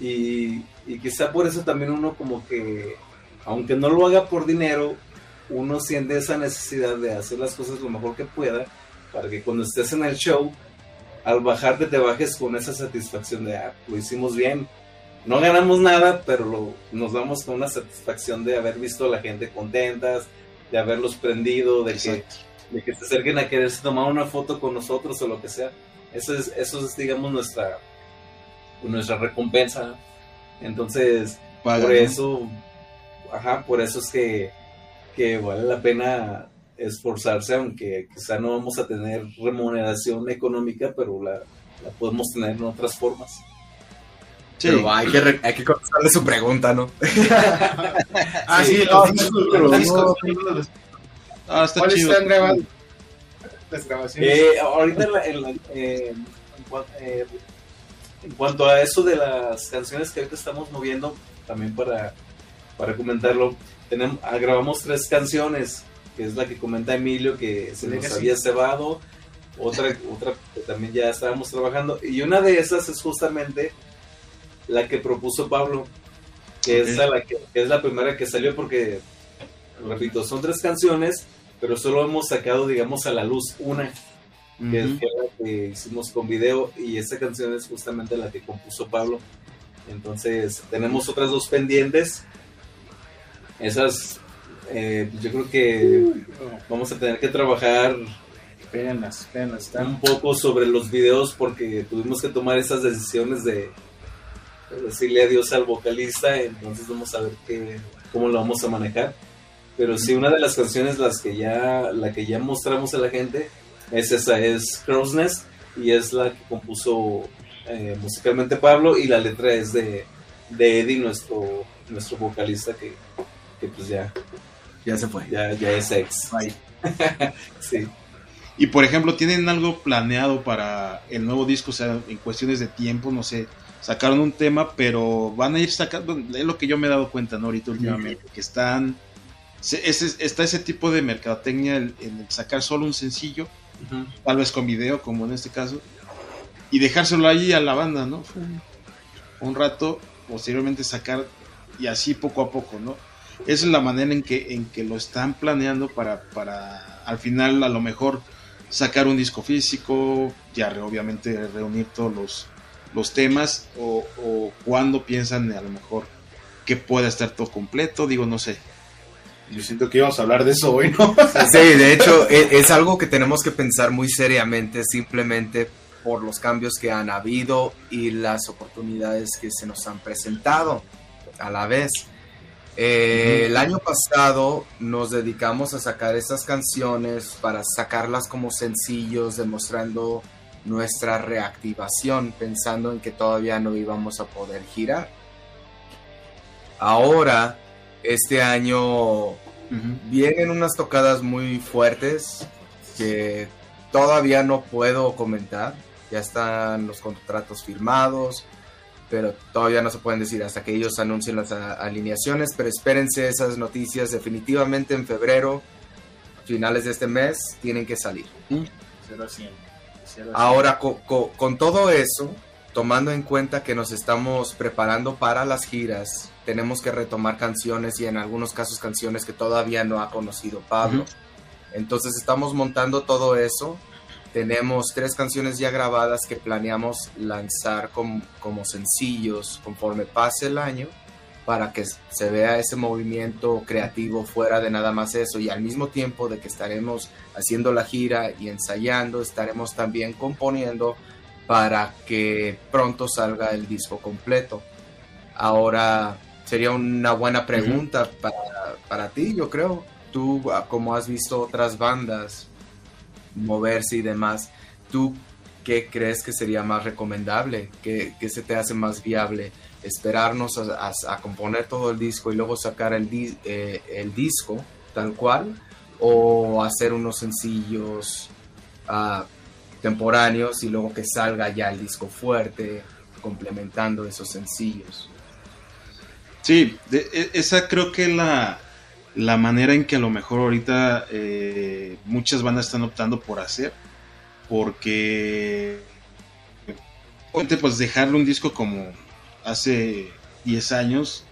Y, y quizá por eso también uno como que, aunque no lo haga por dinero, uno siente esa necesidad de hacer las cosas lo mejor que pueda para que cuando estés en el show, al bajarte te bajes con esa satisfacción de, ah, lo hicimos bien. No ganamos nada, pero lo, nos damos con una satisfacción de haber visto a la gente contentas, de haberlos prendido, de que, de que se acerquen a quererse tomar una foto con nosotros o lo que sea. Eso es, eso es digamos, nuestra, nuestra recompensa. Entonces, por eso, ajá, por eso es que, que vale la pena esforzarse, aunque quizá no vamos a tener remuneración económica, pero la, la podemos tener en otras formas. Sí. Pero hay que, re- hay que contestarle su pregunta, ¿no? Ah, sí, Sí, los no, discos, los discos. Ah, está ¿Cuáles chido. están grabando? Las grabaciones. Eh, ahorita en, la- en la- eh, en eh, en cuanto a eso de las canciones que ahorita estamos moviendo, también para, para comentarlo, tenemos, ah, grabamos tres canciones, que es la que comenta Emilio, que se nos había cebado, otra, otra que también ya estábamos trabajando, y una de esas es justamente la que propuso Pablo, que, es, la que, que es la primera que salió porque, repito, son tres canciones, pero solo hemos sacado, digamos, a la luz una que fue la que hicimos con video y esa canción es justamente la que compuso Pablo. Entonces tenemos otras dos pendientes. Esas eh, yo creo que vamos a tener que trabajar espérenlas. Están un poco sobre los videos porque tuvimos que tomar esas decisiones de, de decirle adiós al vocalista, entonces vamos a ver qué, cómo lo vamos a manejar. Pero sí, una de las canciones las que ya, la que ya mostramos a la gente es esa, es Crow's Nest y es la que compuso eh, musicalmente Pablo y la letra es de, de Eddie, nuestro, nuestro vocalista que, que pues ya, Ya se fue. ya, ya es ex. Bye. Sí. Y por ejemplo, ¿tienen algo planeado para el nuevo disco? O sea, en cuestiones de tiempo, no sé. Sacaron un tema, pero van a ir sacando. Es lo que yo me he dado cuenta, ¿no? Ahorita últimamente. Que están. se- ese- está ese tipo de mercadotecnia en en sacar solo un sencillo, tal vez con video, como en este caso, y dejárselo ahí a la banda, ¿no? Un, un rato, posteriormente sacar y así poco a poco, ¿no? Esa es la manera en que, en que lo están planeando para, para al final a lo mejor sacar un disco físico, ya re- obviamente reunir todos los, los temas o, o cuando piensan a lo mejor que pueda estar todo completo, digo, no sé. Yo siento que íbamos a hablar de eso hoy, ¿no? Sí, de hecho, e- es, algo que tenemos que pensar muy seriamente, simplemente por los cambios que han habido y las oportunidades que se nos han presentado a la vez. Eh, El año pasado nos dedicamos a sacar estas canciones para sacarlas como sencillos, demostrando nuestra reactivación, pensando en que todavía no íbamos a poder girar. Ahora, este año Vienen unas tocadas muy fuertes que todavía no puedo comentar. Ya están los contratos firmados, pero todavía no se pueden decir hasta que ellos anuncien las alineaciones. Pero espérense esas noticias definitivamente en febrero, finales de este mes, tienen que salir. A cien. Ahora, co- co- con todo eso, tomando en cuenta que nos estamos preparando para las giras, tenemos que retomar canciones y en algunos casos canciones que todavía no ha conocido Pablo. Entonces estamos montando todo eso. Tenemos tres canciones ya grabadas que planeamos lanzar com- como sencillos conforme pase el año para que se vea ese movimiento creativo fuera de nada más eso y al mismo tiempo de que estaremos haciendo la gira y ensayando, estaremos también componiendo para que pronto salga el disco completo. Ahora sería una buena pregunta para, para ti, yo creo. Tú, ah, como has visto otras bandas moverse y demás, ¿tú qué crees que sería más recomendable? ¿Qué, qué se te hace más viable? ¿Esperarnos a, componer todo el disco y luego sacar el, di- eh, el disco tal cual? ¿O hacer unos sencillos ah, temporáneos y luego que salga ya el disco fuerte complementando esos sencillos? Sí, e- esa creo que la, la manera en que a lo mejor ahorita eh, muchas bandas están optando por hacer, porque pues dejarle un disco como hace 10 años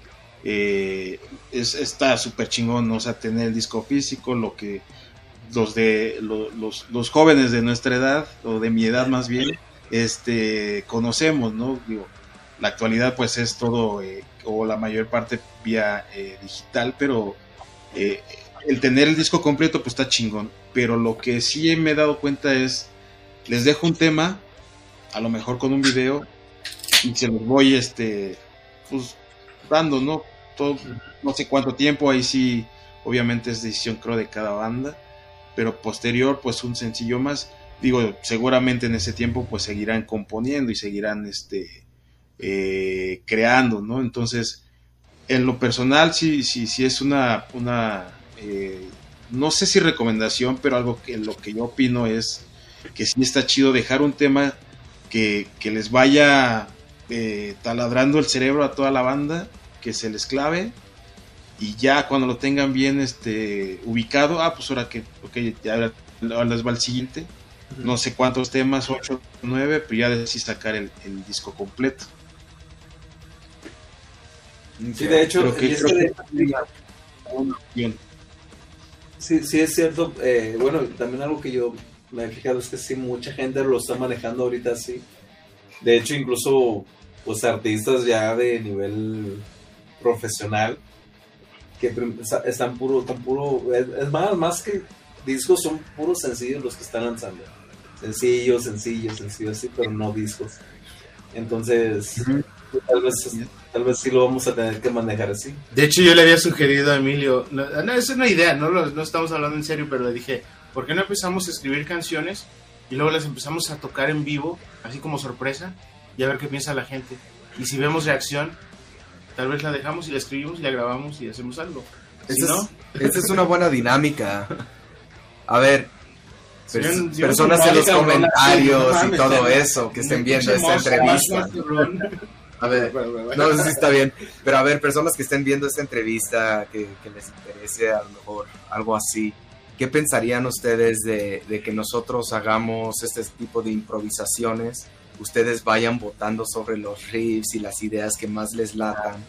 eh, es, está súper chingón, o sea, tener el disco físico, lo que los de los, los, jóvenes de nuestra edad, o de mi edad más bien, este conocemos, ¿no? Digo, la actualidad pues es todo, eh, o la mayor parte vía eh, digital, pero el tener el disco completo pues está chingón. Pero lo que sí me he dado cuenta es, les dejo un tema, a lo mejor con un video, y se los voy este, pues, dando, ¿no? Todo, no sé cuánto tiempo, ahí sí, obviamente es decisión creo de cada banda, pero posterior, pues un sencillo más. Digo, seguramente en ese tiempo pues seguirán componiendo y seguirán este, eh, creando, ¿no? Entonces, en lo personal sí, sí, sí es una, una eh, no sé si recomendación, pero algo que lo que yo opino es que sí está chido dejar un tema que, que les vaya eh, taladrando el cerebro a toda la banda, que se les clave y ya cuando lo tengan bien este ubicado, ah, pues ahora que, ok, ya les va el siguiente, no sé cuántos temas, 8, 9, pero ya decidí sacar el, disco completo. Sí, de hecho, sí, sí es cierto. Eh, bueno, también algo que yo me he fijado es que sí, mucha gente lo está manejando ahorita así. De hecho, incluso pues artistas ya de nivel profesional que están puro, con puro, es, más, más que discos son puros sencillos los que están lanzando. Sencillos, sencillos, sencillos, sí, pero no discos. Entonces, tal vez tal vez sí lo vamos a tener que manejar así. De hecho, yo le había sugerido a Emilio, no, no es una idea, no, no estamos hablando en serio, pero le dije, ¿por qué no empezamos a escribir canciones y luego las empezamos a tocar en vivo, así como sorpresa, y a ver qué piensa la gente? Y si vemos reacción, tal vez la dejamos y la escribimos y la grabamos y hacemos algo. esa, es, una buena dinámica. A ver, personas en los comentarios y todo eso que estén viendo esta entrevista. A ver, no sé si está bien, pero a ver, personas que estén viendo esta entrevista, que, les interese a lo mejor algo así, ¿qué pensarían ustedes de, de, que nosotros hagamos este tipo de improvisaciones? Ustedes vayan votando sobre los riffs y las ideas que más les latan.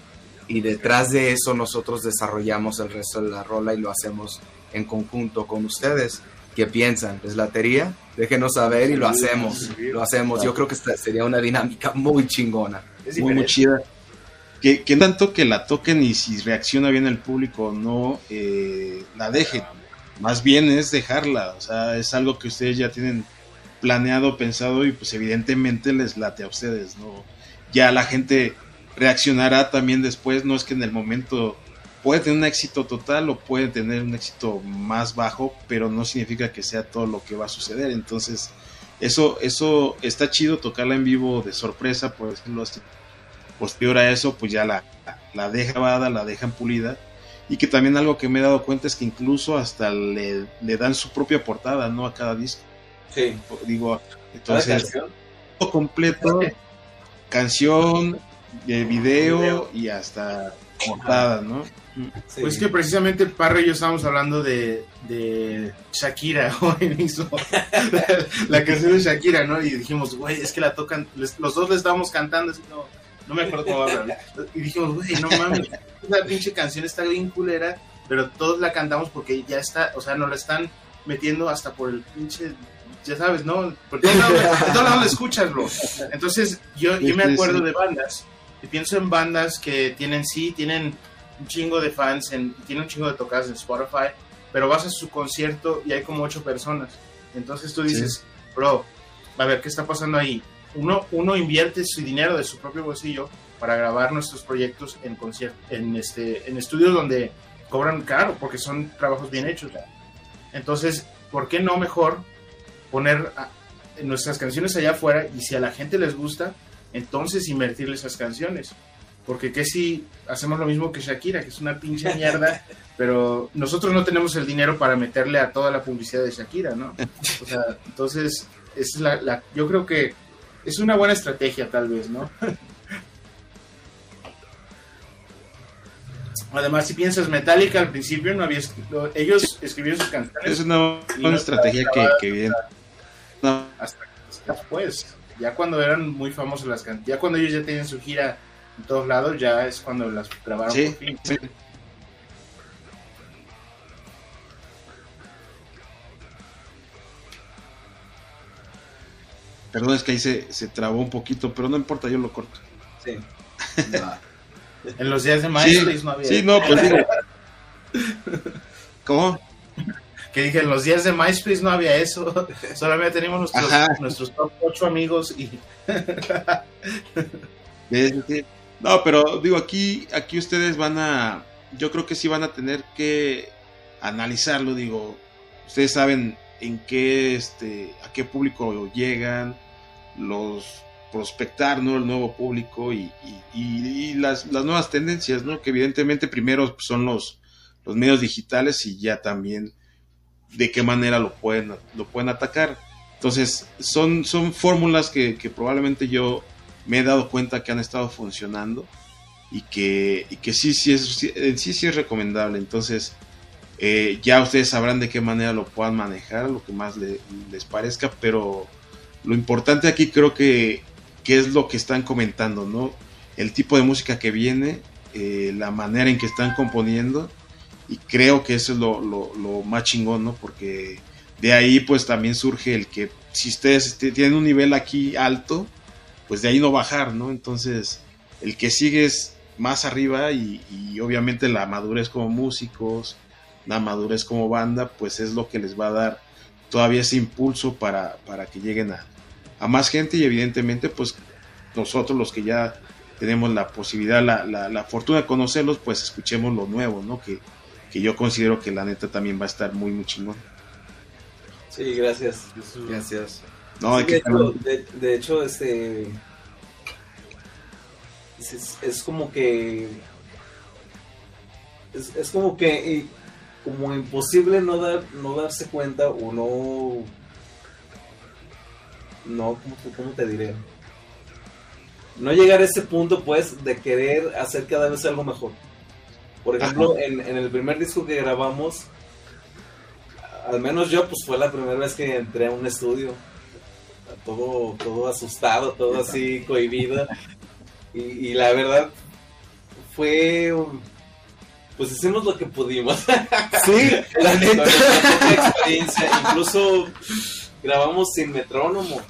Y detrás de eso nosotros desarrollamos el resto de la rola y lo hacemos en conjunto con ustedes. ¿Qué piensan? ¿Les latería? Déjenos saber y lo hacemos. Lo hacemos. Yo creo que sería una dinámica muy chingona muy, chida. Que, que, tanto que la toquen y si reacciona bien el público no, eh, la dejen. Más bien es dejarla. O sea, es algo que ustedes ya tienen planeado, pensado y pues evidentemente les late a ustedes, ¿no? Ya la gente reaccionará también después, no es que en el momento puede tener un éxito total o puede tener un éxito más bajo, pero no significa que sea todo lo que va a suceder. Entonces, eso, eso está chido tocarla en vivo de sorpresa, por decirlo así. Posterior a eso, pues ya la, la deja grabada, la dejan pulida. Y que también algo que me he dado cuenta es que incluso hasta le, dan su propia portada, ¿no? A cada disco. Sí. Digo, entonces, todo completo, canción, de video y hasta portada, ¿no? Pues que precisamente Parra y yo estábamos hablando de, Shakira, hoy mismo. la, canción de Shakira, ¿no? Y dijimos, güey, es que la tocan, los dos le estábamos cantando, así, no, no me acuerdo cómo hablar. Y dijimos, güey, no mames, esa pinche canción está bien culera, pero todos la cantamos porque ya está, o sea, nos la están metiendo hasta por el pinche ya sabes, ¿no? Por todos lados la escuchas, bro. Entonces, yo, yo me acuerdo de bandas, y pienso en bandas que tienen, sí, tienen un chingo de fans, en, tiene un chingo de tocadas en Spotify, pero vas a su concierto y hay como ocho personas. Entonces tú dices, bro, a ver, ¿qué está pasando ahí? Uno, uno invierte su dinero de su propio bolsillo para grabar nuestros proyectos en en este, en estudios donde cobran caro, porque son trabajos bien hechos. Entonces, ¿por qué no mejor poner nuestras canciones allá afuera y si a la gente les gusta, entonces invertirle esas canciones? Porque qué si hacemos lo mismo que Shakira, que es una pinche mierda, pero nosotros no tenemos el dinero para meterle a toda la publicidad de Shakira, ¿no? O sea, entonces, es la, yo creo que es una buena estrategia tal vez, ¿no? Además, si piensas Metallica al principio no había ellos escribieron sus canciones. Es una buena estrategia que, que bien. Hasta después. Ya cuando eran muy famosos las canciones, ya cuando ellos ya tenían su gira en todos lados, ya es cuando las grabaron Sí, por fin. sí. Perdón, es que ahí se, se trabó un poquito, pero no importa, yo lo corto. Sí. En los días de MySpace sí, no había. sí, no, pues digo. ¿Cómo? Que dije, en los días de MySpace no había eso. Solamente teníamos nuestros, Ajá. nuestros top 8 amigos y. No, pero digo, aquí, aquí ustedes van a, yo creo que sí van a tener que analizarlo, digo, ustedes saben en qué, este, a qué público llegan, los prospectar, ¿no? El nuevo público y, y- y- y las, las nuevas tendencias, ¿no? Que evidentemente primero pues, son los, los medios digitales y ya también de qué manera lo pueden, lo pueden atacar. Entonces, son, son fórmulas que, que probablemente yo me he dado cuenta que han estado funcionando y que, y que sí, sí es, sí, sí, es recomendable. Entonces, eh, ya ustedes sabrán de qué manera lo puedan manejar, lo que más le- les parezca, pero lo importante aquí creo que, que es lo que están comentando, ¿no? El tipo de música que viene, eh, la manera en que están componiendo, y creo que eso es lo, lo- más chingón, ¿no? Porque de ahí pues también surge el que si ustedes tienen un nivel aquí alto, pues de ahí no bajar, ¿no? Entonces, el que sigue es más arriba y, y obviamente la madurez como músicos, la madurez como banda, pues es lo que les va a dar todavía ese impulso para, para que lleguen a, a más gente y evidentemente pues nosotros los que ya tenemos la posibilidad, la, la, la fortuna de conocerlos, pues escuchemos lo nuevo, ¿no? Que, que yo considero que la neta también va a estar muy, muy chingón. Sí, gracias. Gracias. No, Sí, de, hecho, de, de hecho, este. Es, es- es como que. Es, es como que. Como imposible no, dar, no darse cuenta o no. No, ¿cómo cómo te diré? No llegar a ese punto, pues, de querer hacer cada vez algo mejor. Por ejemplo, en, en el primer disco que grabamos, al menos yo, pues fue la primera vez que entré a un estudio todo, todo asustado, todo así cohibido. Y, y la verdad fue, pues hicimos lo que pudimos. Sí, la neta. Incluso grabamos sin metrónomo.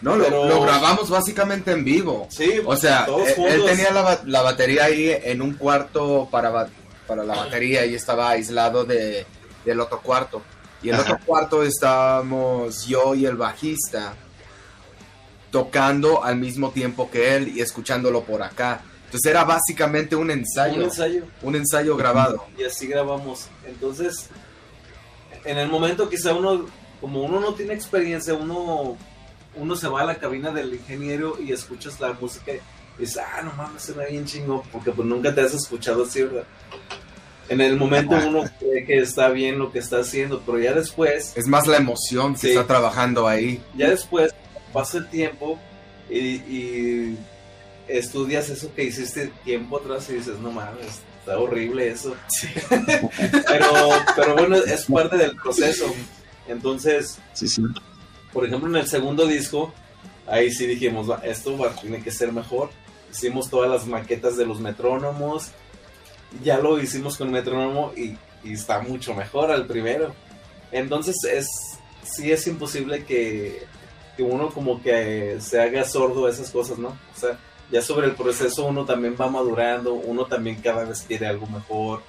No, lo, Pero- lo grabamos básicamente en vivo. Sí, O sea, todos él, él juntos. tenía la, la batería ahí en un cuarto para, para la batería y estaba aislado de, del otro cuarto. Y el Ajá. otro cuarto estábamos yo y el bajista tocando al mismo tiempo que él y escuchándolo por acá. Entonces era básicamente un ensayo, un ensayo. un ensayo grabado. y así grabamos. Entonces, en el momento quizá uno, como uno no tiene experiencia, uno, uno se va a la cabina del ingeniero y escuchas la música y dices, ah, no mames, se ve bien chingo, porque pues nunca te has escuchado así, ¿verdad? En el momento uno cree que está bien lo que está haciendo, pero ya después, Es más la emoción que Sí. está trabajando ahí. ya después pasa el tiempo y, y estudias eso que hiciste tiempo atrás y dices, no mames, está horrible eso. pero, pero bueno, es parte del proceso. Entonces, Sí, sí. Por ejemplo, en el segundo disco, ahí sí dijimos, "Va, esto tiene que ser mejor. Hicimos todas las maquetas de los metrónomos, ya lo hicimos con metrónomo y, y está mucho mejor al primero. Entonces, es sí es imposible que, que uno como que se haga sordo a esas cosas, ¿no? O sea, ya sobre el proceso uno también va madurando, uno también cada vez quiere algo mejor.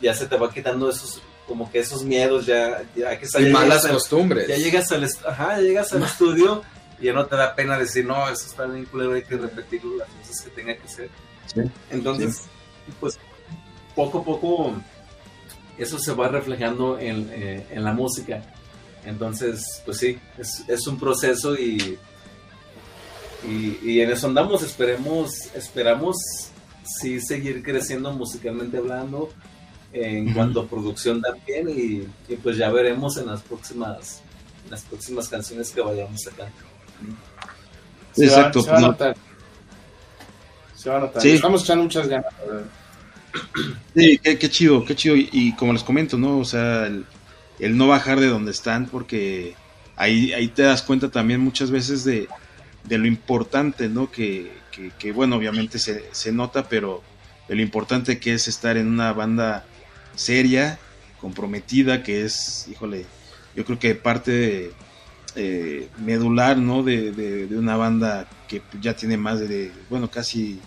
Ya se te va quitando esos como que esos miedos ya, ya que Y sales- malas costumbres. ya llegas al, ajá, ya llegas al estudio y ya no te da pena decir, no, eso está bien culero, hay que repetirlo las veces que tenga que ser. Sí. Entonces, pues, poco a poco eso se va reflejando en, eh, en la música. Entonces, pues sí, es, es un proceso y, y, y en eso andamos, esperemos, esperamos sí seguir creciendo musicalmente hablando, en cuanto a producción también, y, y pues ya veremos en las próximas, en las próximas canciones que vayamos sacando. se, Exacto, va, se va a no. notar. Se va a notar. Sí. Estamos echando muchas ganas. Sí, qué, qué chido, qué chido. Y, y como les comento, ¿no? O sea, el, el no bajar de donde están, porque ahí, ahí te das cuenta también muchas veces de, de lo importante, ¿no? Que, que, bueno, obviamente se, se, nota, pero de lo importante que es estar en una banda seria, comprometida, que es, híjole, yo creo que parte eh, medular, ¿no? De, de, una banda que ya tiene más de, bueno, casi,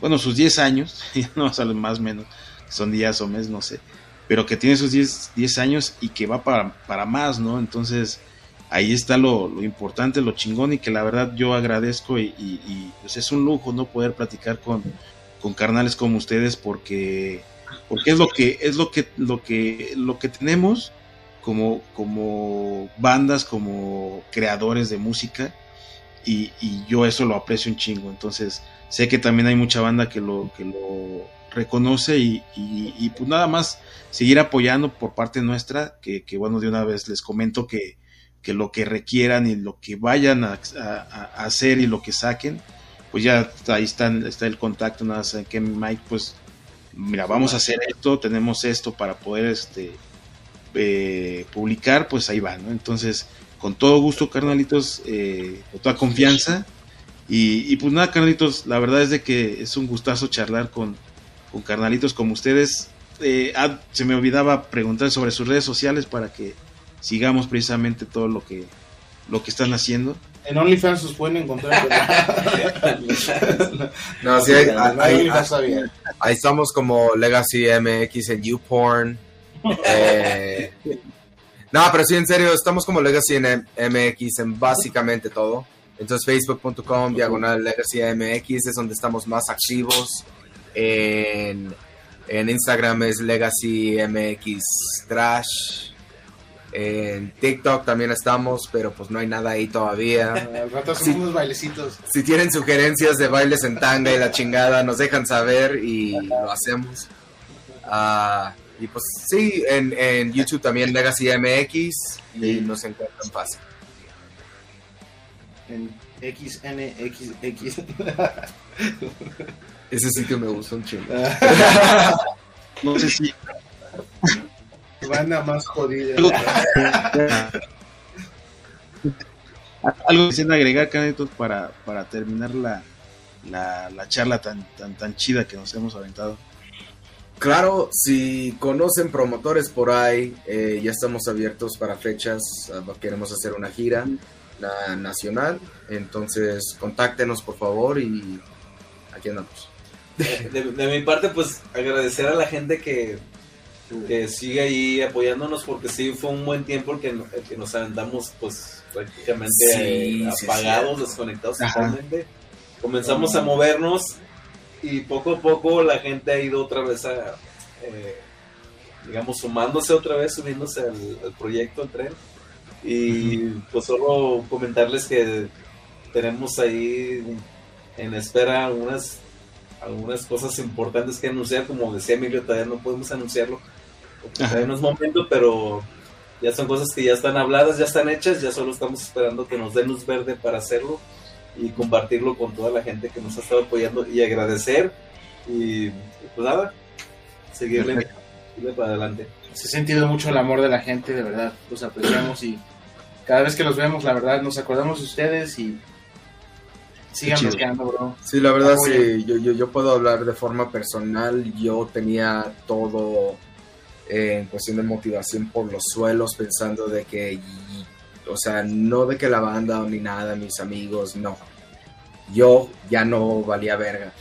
bueno, sus 10 años, no salen más o menos, son días o meses, no sé, pero que tiene sus 10, 10 años y que va para, para más, ¿no? Entonces, ahí está lo, lo, importante, lo chingón y que la verdad yo agradezco y, pues es un lujo no poder platicar con, con, carnales como ustedes porque porque es lo que es lo que lo que lo que tenemos como como bandas como creadores de música y, yo eso lo aprecio un chingo. Entonces sé que también hay mucha banda que lo que lo reconoce y, pues nada más seguir apoyando por parte nuestra que, bueno de una vez les comento que que lo que requieran y lo que vayan a, hacer y lo que saquen, pues ya ahí están, está el contacto, nada más que Mike, pues mira, vamos a hacer esto, tenemos esto para poder este eh, publicar, pues ahí va, ¿no? Entonces, con todo gusto, carnalitos, eh, con toda confianza. Y, pues nada, carnalitos, la verdad es de que es un gustazo charlar con, carnalitos como ustedes. Eh, ah, se me olvidaba preguntar sobre sus redes sociales para que sigamos precisamente todo lo que lo que están haciendo. En OnlyFans os pueden encontrar. no, sí, ahí, ahí, estamos como Legacy MX en YouPorn. Eh, no, pero sí, en serio, estamos como Legacy MX en básicamente todo. Entonces, facebook.com, diagonal Legacy MX es donde estamos más activos. En, en Instagram es Legacy MX Trash. En TikTok también estamos, pero pues no hay nada ahí todavía. si, unos bailecitos. Si tienen sugerencias de bailes en tanga y la chingada, nos dejan saber y lo hacemos. Uh, y pues sí, en, en, YouTube también Legacy MX y nos encuentran fácil. En XNXX. Ese sitio me gusta un chingo. no sé si Banda más jodida. Algo que agregar, Canetos, para, para terminar la, la, charla tan, tan, tan chida que nos hemos aventado. Claro, si conocen promotores por ahí, eh, ya estamos abiertos para fechas. Ah, queremos hacer una gira nacional. Entonces, contáctenos por favor y aquí andamos. de, mi parte, pues agradecer a la gente que que sigue ahí apoyándonos porque sí fue un buen tiempo que, que nos aventamos pues prácticamente apagados, desconectados totalmente. Comenzamos a movernos y poco a poco la gente ha ido otra vez a, eh, digamos, sumándose otra vez, subiéndose al, proyecto, al tren. Y pues solo comentarles que tenemos ahí en espera algunas algunas cosas importantes que anunciar, como decía Emilio, todavía no podemos anunciarlo en unos momentos, pero ya son cosas que ya están habladas, ya están hechas, ya solo estamos esperando que nos den luz verde para hacerlo y compartirlo con toda la gente que nos ha estado apoyando y agradecer y pues nada, seguirle, para adelante. Se ha sentido mucho el amor de la gente, de verdad, los apreciamos y cada vez que los vemos, la verdad, nos acordamos de ustedes y sigan bloqueando, bro. Sí, la verdad, sí, yo, yo, yo puedo hablar de forma personal, yo tenía todo en cuestión de motivación por los suelos, pensando de que, o sea, no de que la banda ni nada, mis amigos, no. Yo ya no valía verga.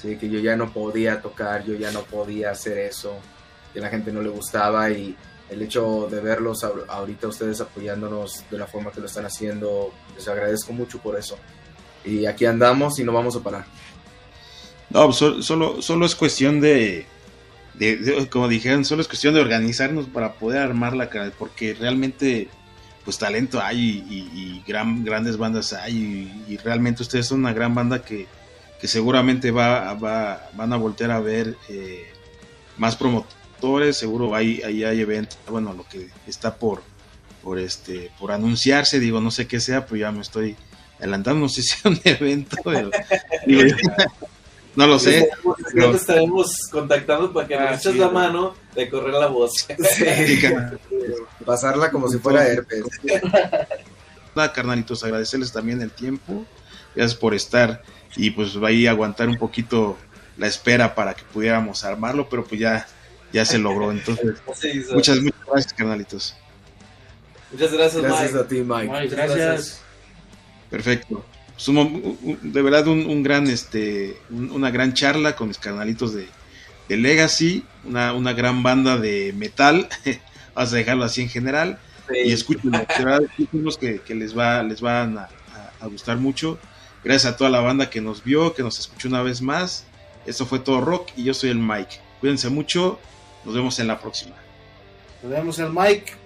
¿sí? Que yo ya no podía tocar, yo ya no podía hacer eso, que la gente no le gustaba y el hecho de verlos ahorita ustedes apoyándonos de la forma que lo están haciendo, les agradezco mucho por eso. Y aquí andamos y no vamos a parar. No, solo, solo es cuestión de, como dijeron, solo es cuestión de organizarnos para poder armar la cara, porque realmente, pues talento hay y, gran, grandes bandas hay y, realmente ustedes son una gran banda que, que seguramente va, va, van a voltear a ver eh, más promotores, seguro hay, ahí hay eventos, bueno, lo que está por, por, este, por anunciarse, digo, no sé qué sea, pero ya me estoy adelantando, no sé si es un evento, pero, No lo sé. Nos estaremos contactando para que nos ah, eches la mano de correr la voz. Pasarla como si fuera herpes. nada, carnalitos, agradecerles también el tiempo. Gracias por estar y pues va a aguantar un poquito la espera para que pudiéramos armarlo, pero pues ya, ya se logró. Entonces, muchas, muchas gracias, carnalitos. Muchas gracias, gracias a ti, Mike. Mike gracias. Perfecto. Pues, de verdad un, gran este una gran charla con mis carnalitos de, Legacy, una, una, gran banda de metal, vamos a dejarlo así en general, y escuchen, de verdad que, que, les va les van a, gustar mucho. Gracias a toda la banda que nos vio, que nos escuchó una vez más. Esto fue todo rock y yo soy el Mike. Cuídense mucho, nos vemos en la próxima. Nos vemos el Mike.